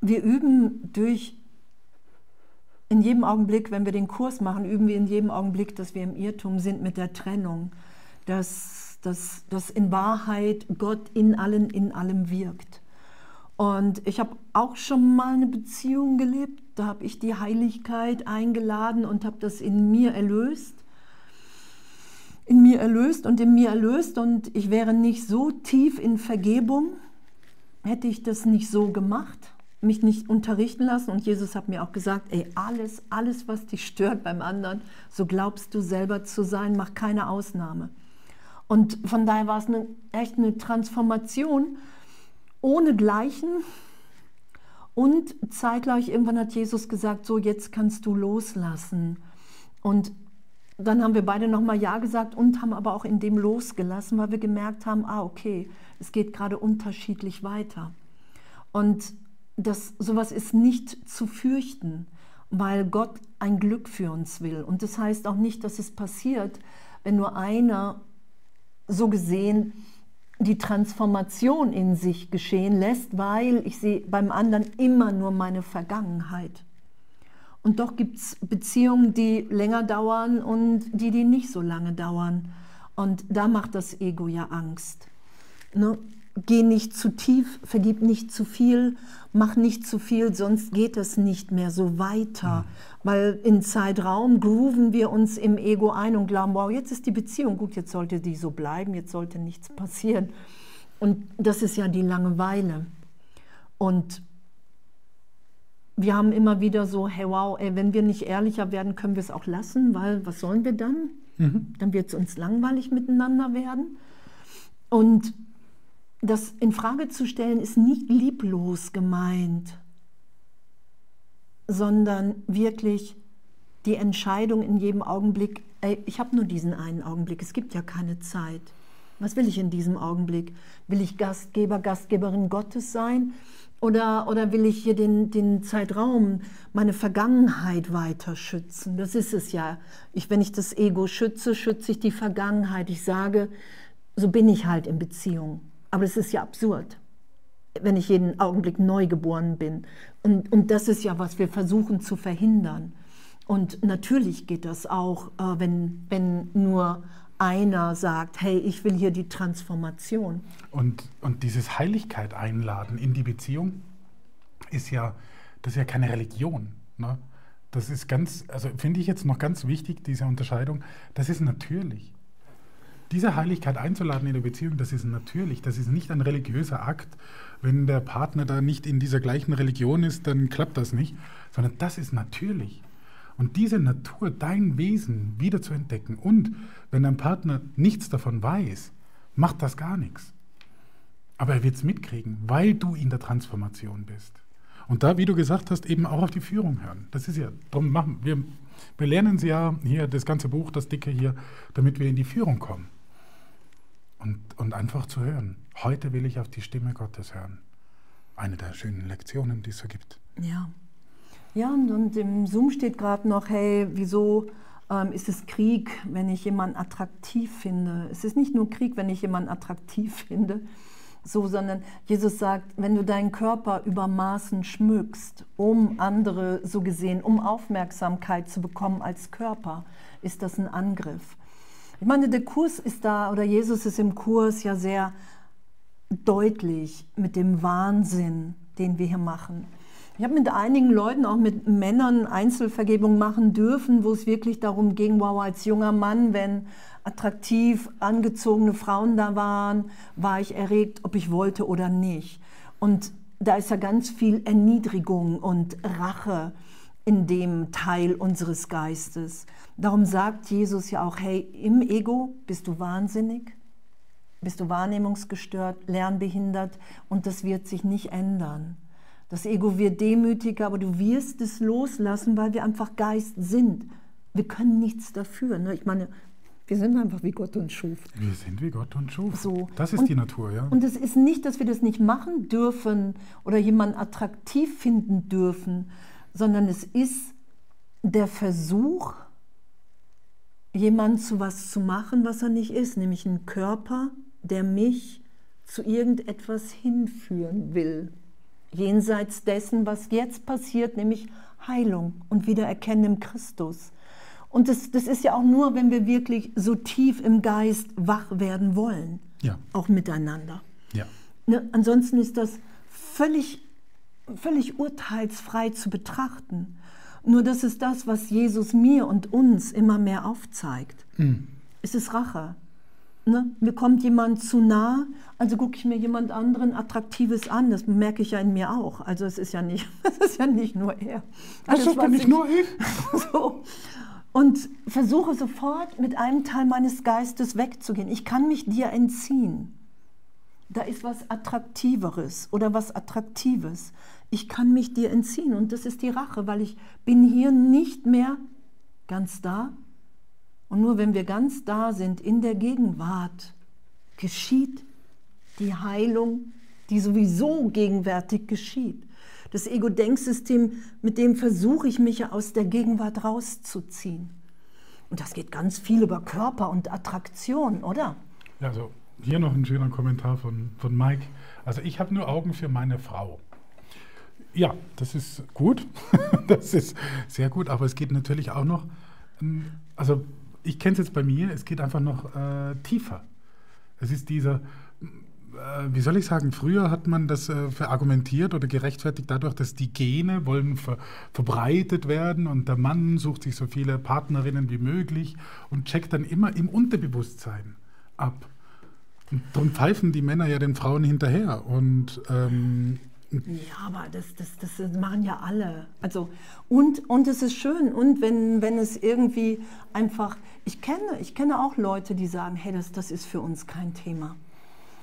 wir üben durch, in jedem Augenblick, wenn wir den Kurs machen, üben wir in jedem Augenblick, dass wir im Irrtum sind mit der Trennung, dass, dass, dass in Wahrheit Gott in allen, in allem wirkt. Und ich habe auch schon mal eine Beziehung gelebt, da habe ich die Heiligkeit eingeladen und habe das in mir erlöst in mir erlöst und in mir erlöst und ich wäre nicht so tief in Vergebung, hätte ich das nicht so gemacht, mich nicht unterrichten lassen. Und Jesus hat mir auch gesagt, ey, alles, alles, was dich stört beim anderen, so glaubst du selber zu sein, mach keine Ausnahme. Und von daher war es eine, echt eine Transformation ohne Gleichen. Und zeitgleich irgendwann hat Jesus gesagt, so jetzt kannst du loslassen. Und dann haben wir beide nochmal Ja gesagt und haben aber auch in dem losgelassen, weil wir gemerkt haben, ah, okay, es geht gerade unterschiedlich weiter. Und das, sowas ist nicht zu fürchten, weil Gott ein Glück für uns will. Und das heißt auch nicht, dass es passiert, wenn nur einer so gesehen die Transformation in sich geschehen lässt, weil ich sehe beim anderen immer nur meine Vergangenheit. Und doch gibt es Beziehungen, die länger dauern und die, die nicht so lange dauern. Und da macht das Ego ja Angst. Ne? Geh nicht zu tief, vergib nicht zu viel, mach nicht zu viel, sonst geht es nicht mehr so weiter. Mhm. Weil in Zeitraum grooven wir uns im Ego ein und glauben, wow, jetzt ist die Beziehung gut, jetzt sollte die so bleiben, jetzt sollte nichts passieren. Und das ist ja die Langeweile. Und wir haben immer wieder so, hey wow, ey, wenn wir nicht ehrlicher werden, können wir es auch lassen, weil was sollen wir dann? Mhm. Dann wird es uns langweilig miteinander werden. Und das in Frage zu stellen ist nicht lieblos gemeint, sondern wirklich die Entscheidung in jedem Augenblick, ey, ich habe nur diesen einen Augenblick, es gibt ja keine Zeit. Was will ich in diesem Augenblick? Will ich Gastgeber, Gastgeberin Gottes sein? Oder, oder will ich hier den, den Zeitraum, meine Vergangenheit weiter schützen? Das ist es ja. Ich, wenn ich das Ego schütze, schütze ich die Vergangenheit. Ich sage, so bin ich halt in Beziehung. Aber es ist ja absurd, wenn ich jeden Augenblick neu geboren bin. Und, und das ist ja, was wir versuchen zu verhindern. Und natürlich geht das auch, äh, wenn, wenn nur einer sagt, hey, ich will hier die Transformation. Und, und dieses Heiligkeit einladen in die Beziehung ist ja, das ist ja keine Religion. Ne? Das ist ganz, also finde ich jetzt noch ganz wichtig, diese Unterscheidung, das ist natürlich. Diese Heiligkeit einzuladen in der Beziehung, das ist natürlich, das ist nicht ein religiöser Akt. Wenn der Partner da nicht in dieser gleichen Religion ist, dann klappt das nicht, sondern das ist natürlich. Und diese Natur, dein Wesen wieder zu entdecken. Und wenn dein Partner nichts davon weiß, macht das gar nichts. Aber er wird es mitkriegen, weil du in der Transformation bist. Und da, wie du gesagt hast, eben auch auf die Führung hören. Das ist ja, darum machen wir, wir lernen sie ja hier, das ganze Buch, das dicke hier, damit wir in die Führung kommen. Und, und einfach zu hören. Heute will ich auf die Stimme Gottes hören. Eine der schönen Lektionen, die es so gibt. Ja. Ja, und, und im Zoom steht gerade noch, hey, wieso ähm, ist es Krieg, wenn ich jemanden attraktiv finde? Es ist nicht nur Krieg, wenn ich jemanden attraktiv finde, so, sondern Jesus sagt, wenn du deinen Körper über Maßen schmückst, um andere so gesehen, um Aufmerksamkeit zu bekommen als Körper, ist das ein Angriff. Ich meine, der Kurs ist da, oder Jesus ist im Kurs ja sehr deutlich mit dem Wahnsinn, den wir hier machen. Ich habe mit einigen Leuten, auch mit Männern, Einzelvergebung machen dürfen, wo es wirklich darum ging, wow, als junger Mann, wenn attraktiv angezogene Frauen da waren, war ich erregt, ob ich wollte oder nicht. Und da ist ja ganz viel Erniedrigung und Rache in dem Teil unseres Geistes. Darum sagt Jesus ja auch, hey, im Ego bist du wahnsinnig, bist du wahrnehmungsgestört, lernbehindert und das wird sich nicht ändern. Das Ego wird demütiger, aber du wirst es loslassen, weil wir einfach Geist sind. Wir können nichts dafür. Ne? Ich meine, wir sind einfach wie Gott uns schuf. Wir sind wie Gott uns schuf. So. Das ist und, die Natur, ja. Und es ist nicht, dass wir das nicht machen dürfen oder jemanden attraktiv finden dürfen, sondern es ist der Versuch, jemanden zu was zu machen, was er nicht ist, nämlich ein Körper, der mich zu irgendetwas hinführen will. Jenseits dessen, was jetzt passiert, nämlich Heilung und Wiedererkennen im Christus. Und das, das ist ja auch nur, wenn wir wirklich so tief im Geist wach werden wollen. Ja. Auch miteinander. Ja. Ne, ansonsten ist das völlig, völlig urteilsfrei zu betrachten. Nur das ist das, was Jesus mir und uns immer mehr aufzeigt. Mhm. Es ist Rache. Ne? Mir kommt jemand zu nah, also gucke ich mir jemand anderen Attraktives an. Das merke ich ja in mir auch. Also es ist ja nicht, es ist ja nicht nur er. Das ist nicht nur ich. so. Und versuche sofort mit einem Teil meines Geistes wegzugehen. Ich kann mich dir entziehen. Da ist was Attraktiveres oder was Attraktives. Ich kann mich dir entziehen und das ist die Rache, weil ich bin hier nicht mehr ganz da. Und nur wenn wir ganz da sind in der Gegenwart, geschieht die Heilung, die sowieso gegenwärtig geschieht. Das Ego-Denksystem, mit dem versuche ich mich ja aus der Gegenwart rauszuziehen. Und das geht ganz viel über Körper und Attraktion, oder? Ja, also hier noch ein schöner Kommentar von, von Mike. Also ich habe nur Augen für meine Frau. Ja, das ist gut. das ist sehr gut, aber es geht natürlich auch noch, ähm, also ich kenne es jetzt bei mir, es geht einfach noch äh, tiefer. Es ist dieser, äh, wie soll ich sagen, früher hat man das äh, verargumentiert oder gerechtfertigt dadurch, dass die Gene wollen ver verbreitet werden und der Mann sucht sich so viele Partnerinnen wie möglich und checkt dann immer im Unterbewusstsein ab. Und darum pfeifen die Männer ja den Frauen hinterher. Und ähm, ja, aber das, das, das machen ja alle. Also, und, und es ist schön. Und wenn, wenn es irgendwie einfach, ich kenne, ich kenne auch Leute, die sagen, hey, das, das ist für uns kein Thema.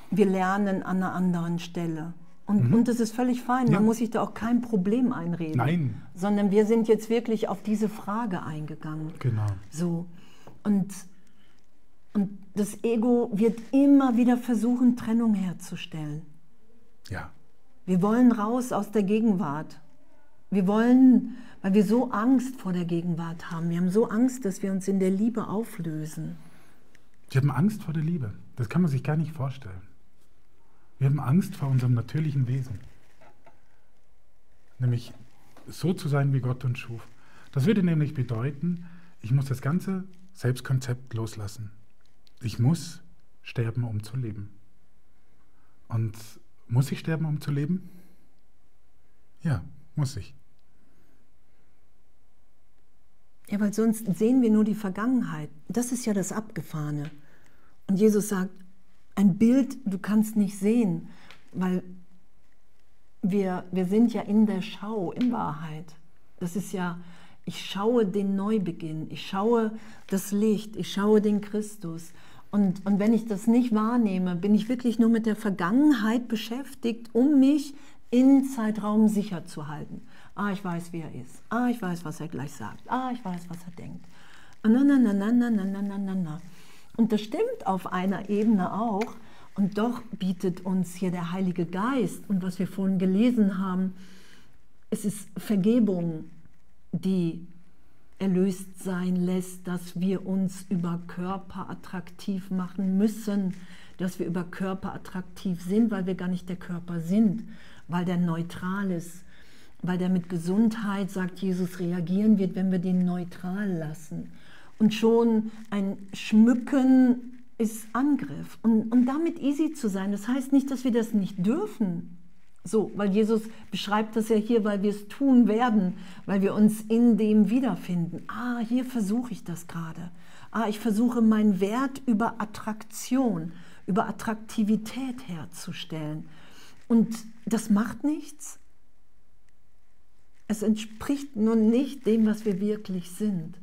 Wir lernen an einer anderen Stelle. Und, mhm. und das ist völlig fein. Man muss sich da auch kein Problem einreden. Nein. Sondern wir sind jetzt wirklich auf diese Frage eingegangen. Genau. So. Und, und das Ego wird immer wieder versuchen, Trennung herzustellen. Ja. Wir wollen raus aus der Gegenwart. Wir wollen, weil wir so Angst vor der Gegenwart haben. Wir haben so Angst, dass wir uns in der Liebe auflösen. Wir haben Angst vor der Liebe. Das kann man sich gar nicht vorstellen. Wir haben Angst vor unserem natürlichen Wesen. Nämlich so zu sein, wie Gott uns schuf. Das würde nämlich bedeuten, ich muss das ganze Selbstkonzept loslassen. Ich muss sterben, um zu leben. Und muss ich sterben, um zu leben? Ja, muss ich. Ja, weil sonst sehen wir nur die Vergangenheit. Das ist ja das Abgefahrene. Und Jesus sagt, ein Bild, du kannst nicht sehen, weil wir, wir sind ja in der Schau, in Wahrheit. Das ist ja, ich schaue den Neubeginn, ich schaue das Licht, ich schaue den Christus. Und, und wenn ich das nicht wahrnehme, bin ich wirklich nur mit der Vergangenheit beschäftigt, um mich in Zeitraum sicher zu halten. Ah, ich weiß, wie er ist. Ah, ich weiß, was er gleich sagt. Ah, ich weiß, was er denkt. Na, na, na, na, na, na, na, na, na. Und das stimmt auf einer Ebene auch. Und doch bietet uns hier der Heilige Geist und was wir vorhin gelesen haben, es ist Vergebung, die erlöst sein lässt, dass wir uns über Körper attraktiv machen müssen, dass wir über Körper attraktiv sind, weil wir gar nicht der Körper sind, weil der neutral ist, weil der mit Gesundheit, sagt Jesus, reagieren wird, wenn wir den neutral lassen. Und schon ein Schmücken ist Angriff. Und, und damit easy zu sein, das heißt nicht, dass wir das nicht dürfen. So, weil Jesus beschreibt das ja hier, weil wir es tun werden, weil wir uns in dem wiederfinden. Ah, hier versuche ich das gerade. Ah, ich versuche meinen Wert über Attraktion, über Attraktivität herzustellen. Und das macht nichts. Es entspricht nur nicht dem, was wir wirklich sind,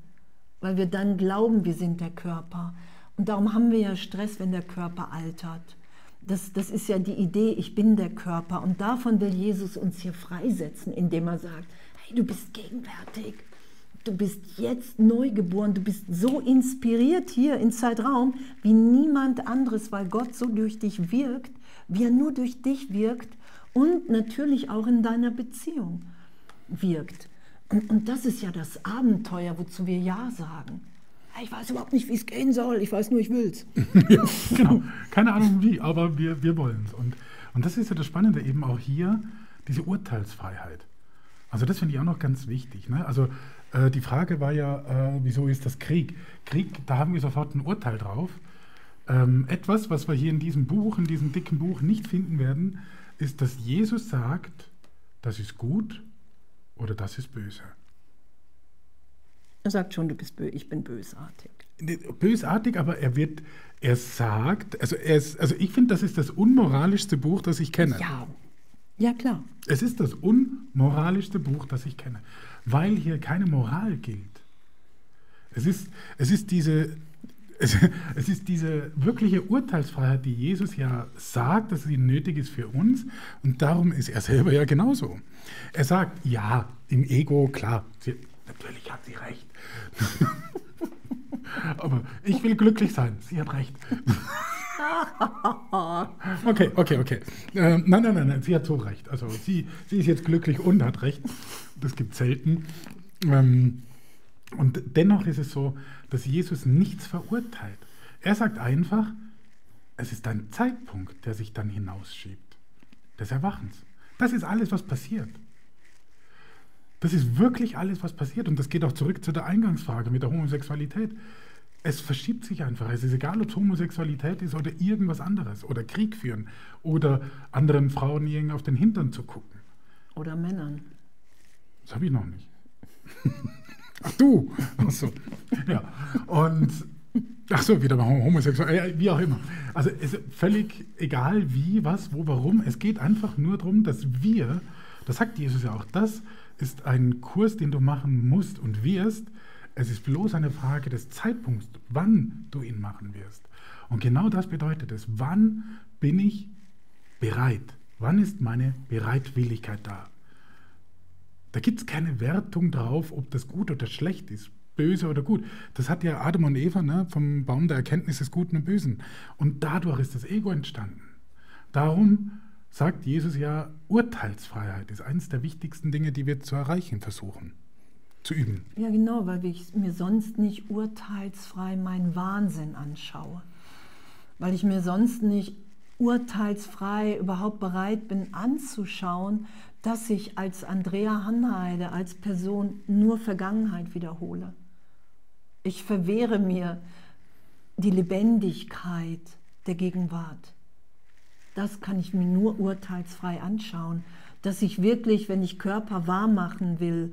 weil wir dann glauben, wir sind der Körper. Und darum haben wir ja Stress, wenn der Körper altert. Das, das ist ja die Idee, ich bin der Körper. Und davon will Jesus uns hier freisetzen, indem er sagt, hey, du bist gegenwärtig. Du bist jetzt neugeboren, du bist so inspiriert hier in Zeitraum wie niemand anderes, weil Gott so durch dich wirkt, wie er nur durch dich wirkt und natürlich auch in deiner Beziehung wirkt. Und, und das ist ja das Abenteuer, wozu wir Ja sagen. Ich weiß überhaupt nicht, wie es gehen soll, ich weiß nur, ich will es. ja, genau, keine Ahnung wie, aber wir, wir wollen es. Und, und das ist ja das Spannende eben auch hier, diese Urteilsfreiheit. Also das finde ich auch noch ganz wichtig. Ne? Also äh, die Frage war ja, äh, wieso ist das Krieg? Krieg, da haben wir sofort ein Urteil drauf. Ähm, etwas, was wir hier in diesem Buch, in diesem dicken Buch nicht finden werden, ist, dass Jesus sagt, das ist gut oder das ist böse. Er sagt schon, du bist bö ich bin bösartig. Bösartig, aber er wird, er sagt, also er ist, also ich finde, das ist das unmoralischste Buch, das ich kenne. Ja, ja klar. Es ist das unmoralischste Buch, das ich kenne weil hier keine Moral gilt. Es ist, es ist diese es, es, ist diese wirkliche Urteilsfreiheit, die Jesus ja sagt, dass sie nötig ist für uns. Und darum ist er selber ja genauso. Er sagt, ja, im Ego, klar, natürlich hat sie recht. Aber ich will glücklich sein. Sie hat recht. okay, okay, okay. Äh, nein, nein, nein, nein, sie hat so recht. Also sie, sie ist jetzt glücklich und hat recht. Das gibt selten. Ähm, und dennoch ist es so, dass Jesus nichts verurteilt. Er sagt einfach, es ist ein Zeitpunkt, der sich dann hinausschiebt. Des Erwachens. Das ist alles, was passiert. Das ist wirklich alles, was passiert. Und das geht auch zurück zu der Eingangsfrage mit der Homosexualität es verschiebt sich einfach. Es ist egal, ob es Homosexualität ist oder irgendwas anderes oder Krieg führen oder anderen Frauen irgendwie auf den Hintern zu gucken. Oder Männern. Das habe ich noch nicht. Ach du! Ach so. Ja. Und ach so, wieder mal homosexuell, wie auch immer. Also es ist völlig egal wie, was, wo, warum. Es geht einfach nur darum, dass wir, das sagt Jesus ja auch, das ist ein Kurs, den du machen musst und wirst, es ist bloß eine Frage des Zeitpunkts, wann du ihn machen wirst. Und genau das bedeutet es. Wann bin ich bereit? Wann ist meine Bereitwilligkeit da? Da gibt es keine Wertung drauf, ob das gut oder schlecht ist, böse oder gut. Das hat ja Adam und Eva ne, vom Baum der Erkenntnis des Guten und Bösen. Und dadurch ist das Ego entstanden. Darum sagt Jesus ja, Urteilsfreiheit ist eines der wichtigsten Dinge, die wir zu erreichen versuchen zu üben. Ja, genau, weil ich mir sonst nicht urteilsfrei meinen Wahnsinn anschaue. Weil ich mir sonst nicht urteilsfrei überhaupt bereit bin anzuschauen, dass ich als Andrea Hanheide, als Person nur Vergangenheit wiederhole. Ich verwehre mir die Lebendigkeit der Gegenwart. Das kann ich mir nur urteilsfrei anschauen, dass ich wirklich, wenn ich Körper wahr machen will,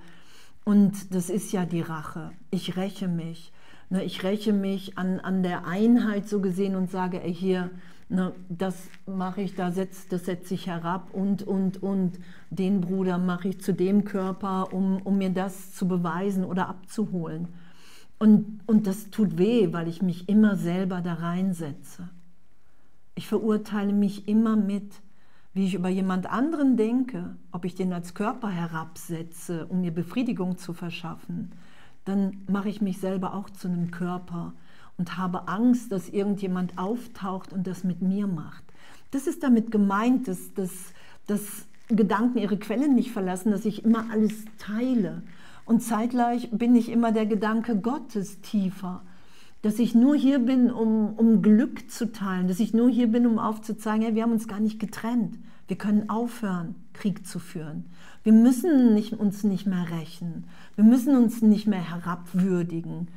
und das ist ja die Rache. Ich räche mich. Ne, ich räche mich an, an der Einheit so gesehen und sage, ey, hier, ne, das mache ich, da setz, das setze ich herab und, und, und. Den Bruder mache ich zu dem Körper, um, um mir das zu beweisen oder abzuholen. Und, und das tut weh, weil ich mich immer selber da reinsetze. Ich verurteile mich immer mit wie ich über jemand anderen denke, ob ich den als Körper herabsetze, um mir Befriedigung zu verschaffen, dann mache ich mich selber auch zu einem Körper und habe Angst, dass irgendjemand auftaucht und das mit mir macht. Das ist damit gemeint, dass, dass, dass Gedanken ihre Quellen nicht verlassen, dass ich immer alles teile. Und zeitgleich bin ich immer der Gedanke Gottes tiefer dass ich nur hier bin, um, um Glück zu teilen, dass ich nur hier bin, um aufzuzeigen, hey, wir haben uns gar nicht getrennt. Wir können aufhören, Krieg zu führen. Wir müssen nicht, uns nicht mehr rächen. Wir müssen uns nicht mehr herabwürdigen.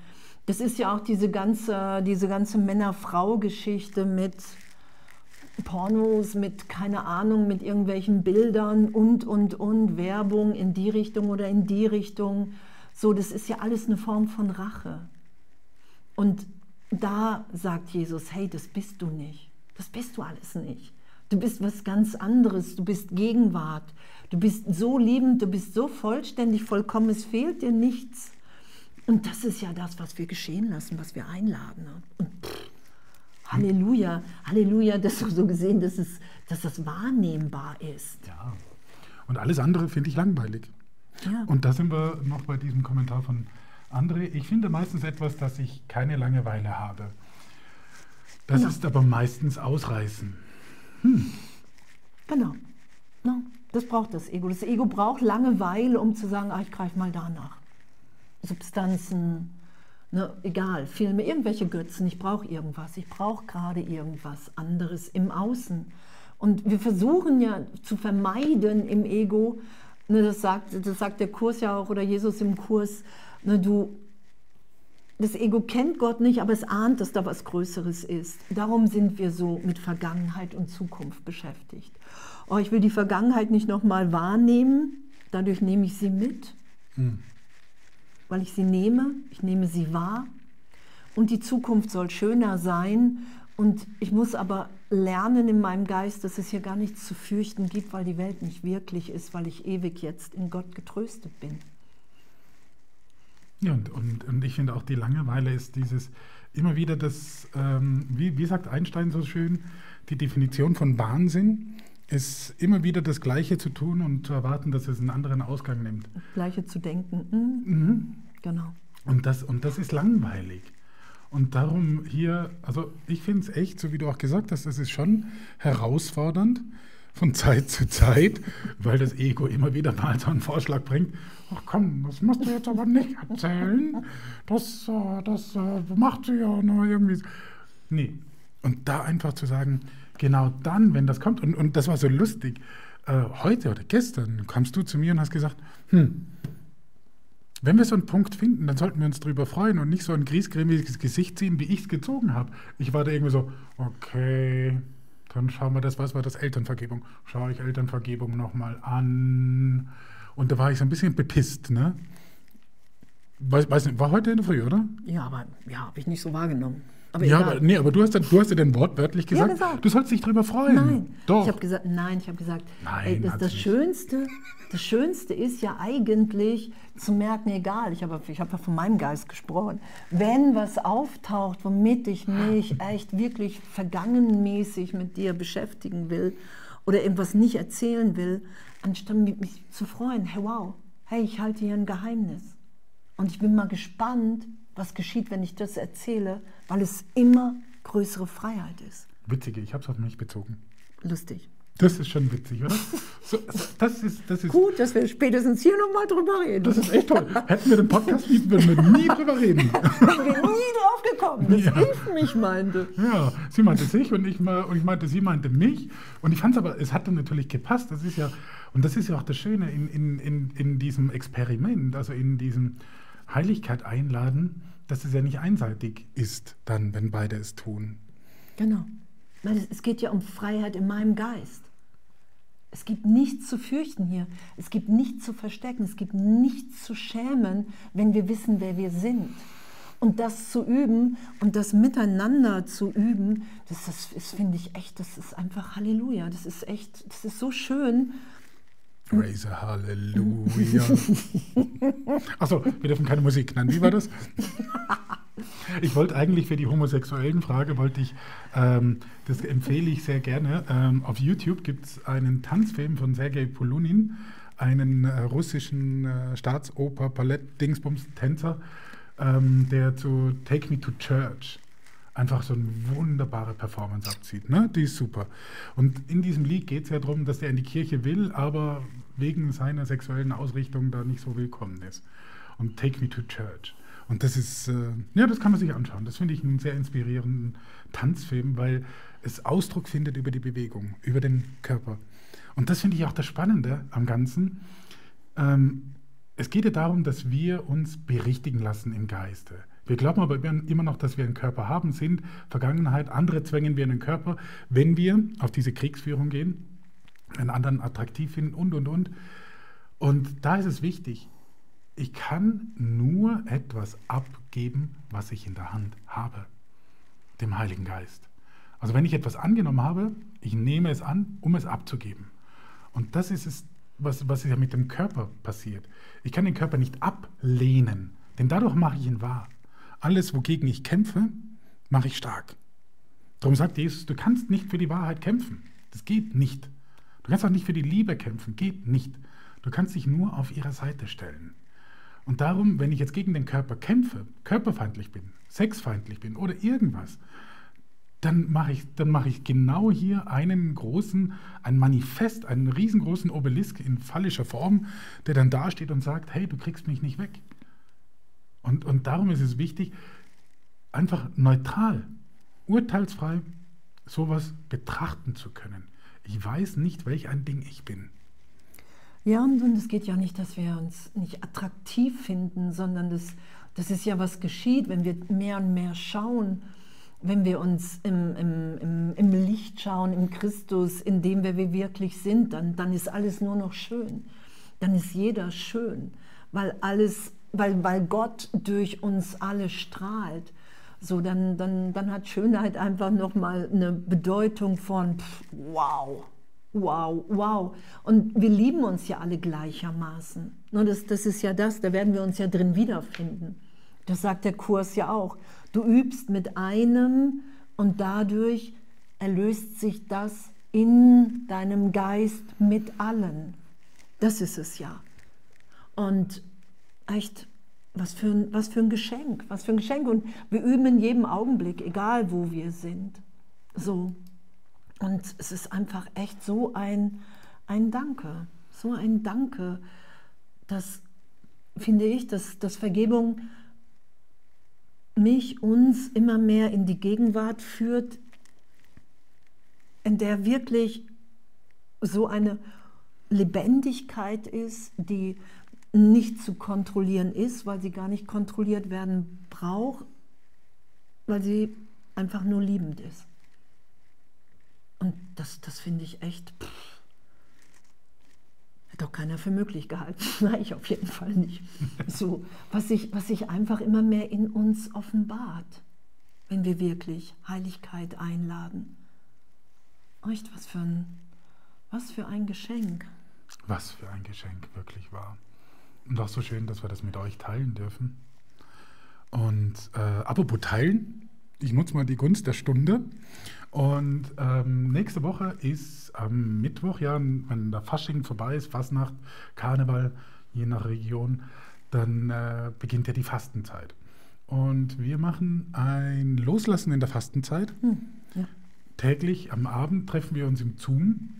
Das ist ja auch diese ganze, diese ganze Männer-Frau-Geschichte mit Pornos, mit keine Ahnung, mit irgendwelchen Bildern und, und, und, Werbung in die Richtung oder in die Richtung. So, das ist ja alles eine Form von Rache. Und da sagt Jesus, hey, das bist du nicht. Das bist du alles nicht. Du bist was ganz anderes. Du bist Gegenwart. Du bist so liebend, du bist so vollständig, vollkommen. Es fehlt dir nichts. Und das ist ja das, was wir geschehen lassen, was wir einladen. Und Halleluja, Halleluja, dass du so gesehen, dass, es, dass das wahrnehmbar ist. Ja. Und alles andere finde ich langweilig. Ja. Und da sind wir noch bei diesem Kommentar von André. Ich finde meistens etwas, dass ich keine Langeweile habe. Das Ja. ist aber meistens Ausreißen. Genau. Ja, das braucht das Ego. Das Ego braucht Langeweile, um zu sagen, ah, ich greife mal danach. Substanzen, ne, egal, Filme, irgendwelche Götzen, ich brauche irgendwas, ich brauche gerade irgendwas anderes im Außen. Und wir versuchen ja zu vermeiden im Ego, ne, das, sagt, das sagt der Kurs ja auch oder Jesus im Kurs, du, das Ego kennt Gott nicht, aber es ahnt, dass da was Größeres ist. Darum sind wir so mit Vergangenheit und Zukunft beschäftigt. Oh, ich will die Vergangenheit nicht nochmal wahrnehmen, dadurch nehme ich sie mit, weil ich sie nehme, ich nehme sie wahr. Und die Zukunft soll schöner sein. Und ich muss aber lernen in meinem Geist, dass es hier gar nichts zu fürchten gibt, weil die Welt nicht wirklich ist, weil ich ewig jetzt in Gott getröstet bin. Ja, und, und, und ich finde auch die Langeweile ist dieses immer wieder das, ähm, wie, wie sagt Einstein so schön, die Definition von Wahnsinn ist immer wieder das Gleiche zu tun und zu erwarten, dass es einen anderen Ausgang nimmt. Gleiche zu denken. Mhm. Mhm. Genau. Und das, und das ist langweilig. Und darum hier, also ich finde es echt, so wie du auch gesagt hast, das ist schon herausfordernd von Zeit zu Zeit, weil das Ego immer wieder mal so einen Vorschlag bringt. Ach komm, das musst du jetzt aber nicht erzählen. Das, äh, das äh, macht sie ja nur irgendwie. Nee. Und da einfach zu sagen, genau dann, wenn das kommt, und, und das war so lustig, äh, heute oder gestern kamst du zu mir und hast gesagt, hm, wenn wir so einen Punkt finden, dann sollten wir uns darüber freuen und nicht so ein griesgrämiges Gesicht ziehen, wie ich es gezogen habe. Ich war da irgendwie so, okay, dann schauen wir das, was war das, Elternvergebung. Schaue ich Elternvergebung nochmal an. Und da war ich so ein bisschen bepisst, ne? Weiß, weiß nicht, war heute in der Früh, oder? Ja, aber ja, habe ich nicht so wahrgenommen. Aber ja, egal. aber, nee, aber du hast, dann, du hast ja dann wortwörtlich gesagt, gesagt. du sollst dich drüber freuen. Nein, Doch. ich habe gesagt, nein, ich habe gesagt, Nein, ey, das, das. Schönste, das Schönste ist ja eigentlich zu merken, egal, ich habe ich habe ja von meinem Geist gesprochen, wenn was auftaucht, womit ich mich echt wirklich vergangenmäßig mit dir beschäftigen will oder irgendwas nicht erzählen will, anstatt mich zu freuen, hey wow, hey, ich halte hier ein Geheimnis. Und ich bin mal gespannt, was geschieht, wenn ich das erzähle, weil es immer größere Freiheit ist. Witzige, ich habe es auf mich bezogen. Lustig. Das ist schon witzig, oder? So, das ist, das ist, Gut, dass wir spätestens hier nochmal drüber reden. das ist echt toll. Hätten wir den Podcast nicht, würden wir nie drüber reden. bin wir nie drauf gekommen, dass Ja. ich mich meinte. Ja, sie meinte sich und ich, und ich meinte, sie meinte mich. Und ich fand es aber, es hat dann natürlich gepasst. Das ist ja, und das ist ja auch das Schöne in, in, in, in diesem Experiment, also in diesem Heiligkeit einladen, dass es ja nicht einseitig ist, dann, wenn beide es tun. Genau. Weil es, geht ja um Freiheit in meinem Geist. Es gibt nichts zu fürchten hier. Es gibt nichts zu verstecken. Es gibt nichts zu schämen, wenn wir wissen, wer wir sind. Und das zu üben und das miteinander zu üben, das, das ist, finde ich echt, das ist einfach Halleluja. Das ist echt, das ist so schön. Praise Halleluja. Achso, wir dürfen keine Musik nennen. Wie war das? Ich wollte eigentlich für die homosexuellen Frage, wollte ich, ähm, das empfehle ich sehr gerne. Ähm, auf YouTube gibt es einen Tanzfilm von Sergei Polunin, einen äh, russischen äh, Staatsoper, Ballett, Dingsbums, Tänzer, ähm, der zu Take Me to Church einfach so eine wunderbare Performance abzieht. Ne? Die ist super. Und in diesem Lied geht es ja darum, dass er in die Kirche will, aber wegen seiner sexuellen Ausrichtung da nicht so willkommen ist. Und Take Me to Church. Und das ist, äh, ja, das kann man sich anschauen. Das finde ich einen sehr inspirierenden Tanzfilm, weil es Ausdruck findet über die Bewegung, über den Körper. Und das finde ich auch das Spannende am Ganzen. Ähm, es geht ja darum, dass wir uns berichtigen lassen im Geiste. Wir glauben aber immer noch, dass wir einen Körper haben, sind Vergangenheit, andere zwängen wir in den Körper, wenn wir auf diese Kriegsführung gehen, einen anderen attraktiv finden und, und, und. Und da ist es wichtig, ich kann nur etwas abgeben, was ich in der Hand habe, dem Heiligen Geist. Also wenn ich etwas angenommen habe, ich nehme es an, um es abzugeben. Und das ist es, was, was ja mit dem Körper passiert. Ich kann den Körper nicht ablehnen, denn dadurch mache ich ihn wahr. Alles, wogegen ich kämpfe, mache ich stark. Darum sagt Jesus, du kannst nicht für die Wahrheit kämpfen. Das geht nicht. Du kannst auch nicht für die Liebe kämpfen. Geht nicht. Du kannst dich nur auf ihrer Seite stellen. Und darum, wenn ich jetzt gegen den Körper kämpfe, körperfeindlich bin, sexfeindlich bin oder irgendwas, dann mache ich, mach ich genau hier einen großen, ein Manifest, einen riesengroßen Obelisk in phallischer Form, der dann dasteht und sagt, hey, du kriegst mich nicht weg. Und, und darum ist es wichtig, einfach neutral, urteilsfrei sowas betrachten zu können. Ich weiß nicht, welch ein Ding ich bin. Ja, und, und es geht ja nicht, dass wir uns nicht attraktiv finden, sondern das, das ist ja, was geschieht, wenn wir mehr und mehr schauen wenn wir uns im, im, im, im, Licht schauen, im Christus, in dem wer wir wirklich sind, dann, dann ist alles nur noch schön. Dann ist jeder schön, weil, alles, weil, weil Gott durch uns alle strahlt. So, dann, dann, dann hat Schönheit einfach nochmal eine Bedeutung von pff, wow, wow, wow. Und wir lieben uns ja alle gleichermaßen. Das, das ist ja das, da werden wir uns ja drin wiederfinden. Das sagt der Kurs ja auch. Du übst mit einem und dadurch erlöst sich das in deinem Geist mit allen. Das ist es ja. Und echt, was für, ein, was für ein Geschenk, was für ein Geschenk. Und wir üben in jedem Augenblick, egal wo wir sind. So. Und es ist einfach echt so ein, ein Danke, so ein Danke, dass, finde ich, dass, dass Vergebung mich, uns immer mehr in die Gegenwart führt, in der wirklich so eine Lebendigkeit ist, die nicht zu kontrollieren ist, weil sie gar nicht kontrolliert werden braucht, weil sie einfach nur liebend ist. Und das, das finde ich echt. Pff doch keiner für möglich gehalten. Nein, ich auf jeden Fall nicht. So, was sich, was sich einfach immer mehr in uns offenbart, wenn wir wirklich Heiligkeit einladen. Echt, was für ein, was für ein Geschenk. Was für ein Geschenk, wirklich wahr. Und auch so schön, dass wir das mit euch teilen dürfen. Und äh, apropos teilen, ich nutze mal die Gunst der Stunde. Und ähm, nächste Woche ist am Mittwoch, ja, wenn der Fasching vorbei ist, Fastnacht, Karneval, je nach Region, dann äh, beginnt ja die Fastenzeit. Und wir machen ein Loslassen in der Fastenzeit. Hm, ja. Täglich am Abend treffen wir uns im Zoom.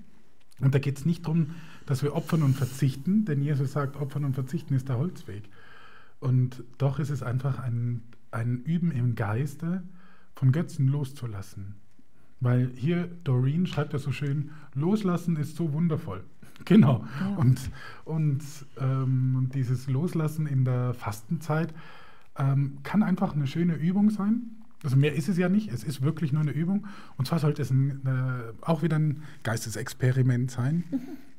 Und da geht es nicht darum, dass wir opfern und verzichten, denn Jesus sagt, opfern und verzichten ist der Holzweg. Und doch ist es einfach ein, ein Üben im Geiste, von Götzen loszulassen. Weil hier Doreen schreibt ja so schön, loslassen ist so wundervoll. Genau. Ja. Und, und ähm, dieses Loslassen in der Fastenzeit ähm, kann einfach eine schöne Übung sein. Also mehr ist es ja nicht, es ist wirklich nur eine Übung. Und zwar sollte es ein, äh, auch wieder ein Geistesexperiment sein.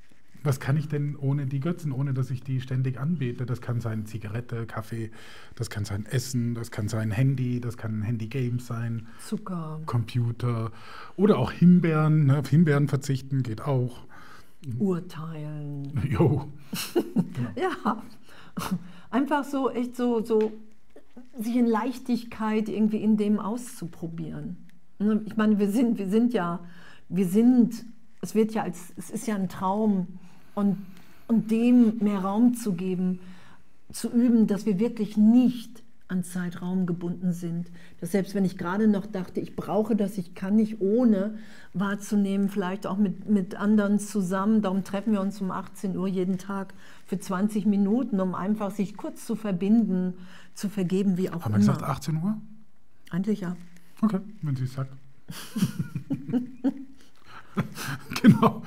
Was kann ich denn ohne die Götzen, ohne dass ich die ständig anbete? Das kann sein Zigarette, Kaffee, das kann sein Essen, das kann sein Handy, das kann Handy-Games sein. Zucker. Computer. Oder auch Himbeeren. Ne? Auf Himbeeren verzichten geht auch. Urteilen. Jo. genau. ja. Einfach so, echt so, so, sich in Leichtigkeit irgendwie in dem auszuprobieren. Ne? Ich meine, wir sind, wir sind ja, wir sind, es wird ja als, es ist ja ein Traum, und, und dem mehr Raum zu geben, zu üben, dass wir wirklich nicht an Zeitraum gebunden sind. Dass selbst wenn ich gerade noch dachte, ich brauche das, ich kann nicht ohne wahrzunehmen, vielleicht auch mit, mit anderen zusammen, darum treffen wir uns um 18 Uhr jeden Tag für 20 Minuten, um einfach sich kurz zu verbinden, zu vergeben, wie auch Haben immer. Haben wir gesagt 18 Uhr? Eigentlich ja. Okay, wenn sie es sagt. genau.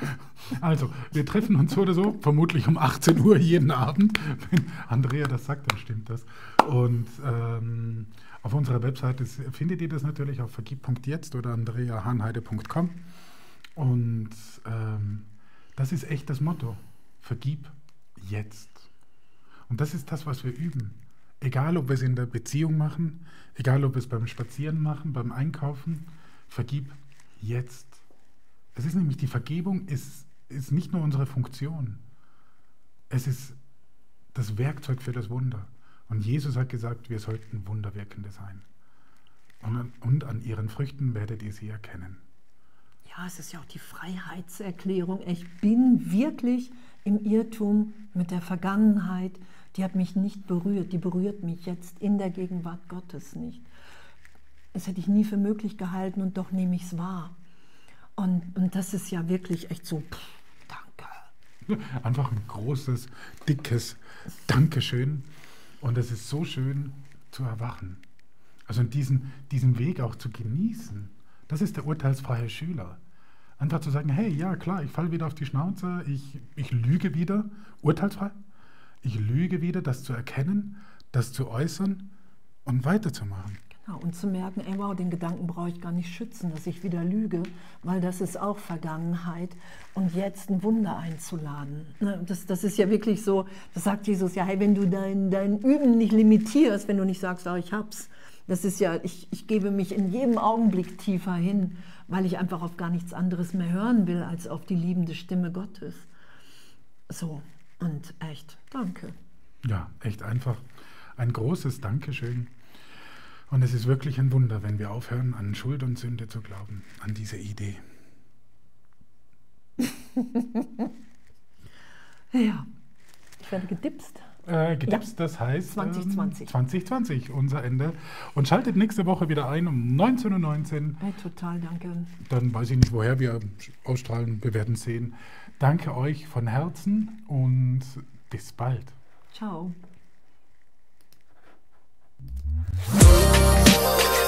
Also, wir treffen uns so oder so, vermutlich um 18 Uhr jeden Abend. Wenn Andrea das sagt, dann stimmt das. Und ähm, auf unserer Webseite findet ihr das natürlich auf vergib.jetzt oder andreahanheide.com. Und ähm, das ist echt das Motto. Vergib jetzt. Und das ist das, was wir üben. Egal, ob wir es in der Beziehung machen, egal, ob wir es beim Spazieren machen, beim Einkaufen, vergib jetzt. Es ist nämlich, die Vergebung ist, ist nicht nur unsere Funktion. Es ist das Werkzeug für das Wunder. Und Jesus hat gesagt, wir sollten Wunderwirkende sein. Und an, und an ihren Früchten werdet ihr sie erkennen. Ja, es ist ja auch die Freiheitserklärung. Ich bin wirklich im Irrtum mit der Vergangenheit. Die hat mich nicht berührt. Die berührt mich jetzt in der Gegenwart Gottes nicht. Das hätte ich nie für möglich gehalten und doch nehme ich es wahr. Und, und das ist ja wirklich echt so, pff. Einfach ein großes, dickes Dankeschön. Und es ist so schön zu erwachen. Also diesen, diesen Weg auch zu genießen. Das ist der urteilsfreie Schüler. Einfach zu sagen, hey, ja klar, ich falle wieder auf die Schnauze, ich, ich lüge wieder, urteilsfrei. Ich lüge wieder, das zu erkennen, das zu äußern und weiterzumachen. Genau, und zu merken, ey, wow, den Gedanken brauche ich gar nicht schützen, dass ich wieder lüge, weil das ist auch Vergangenheit. Und jetzt ein Wunder einzuladen. Ne, das, das ist ja wirklich so, das sagt Jesus ja, hey, wenn du dein, dein Üben nicht limitierst, wenn du nicht sagst, oh, ich hab's, das ist ja, ich, ich gebe mich in jedem Augenblick tiefer hin, weil ich einfach auf gar nichts anderes mehr hören will, als auf die liebende Stimme Gottes. So, und echt, danke. Ja, echt einfach ein großes Dankeschön. Und es ist wirklich ein Wunder, wenn wir aufhören, an Schuld und Sünde zu glauben, an diese Idee. ja, ich werde gedipst. Äh, gedipst, ja. das heißt 2020. Ähm, 2020, unser Ende. Und schaltet nächste Woche wieder ein um 19.19 Uhr. Hey, total, danke. Dann weiß ich nicht, woher wir ausstrahlen. Wir werden sehen. Danke euch von Herzen und bis bald. Ciao. Oh,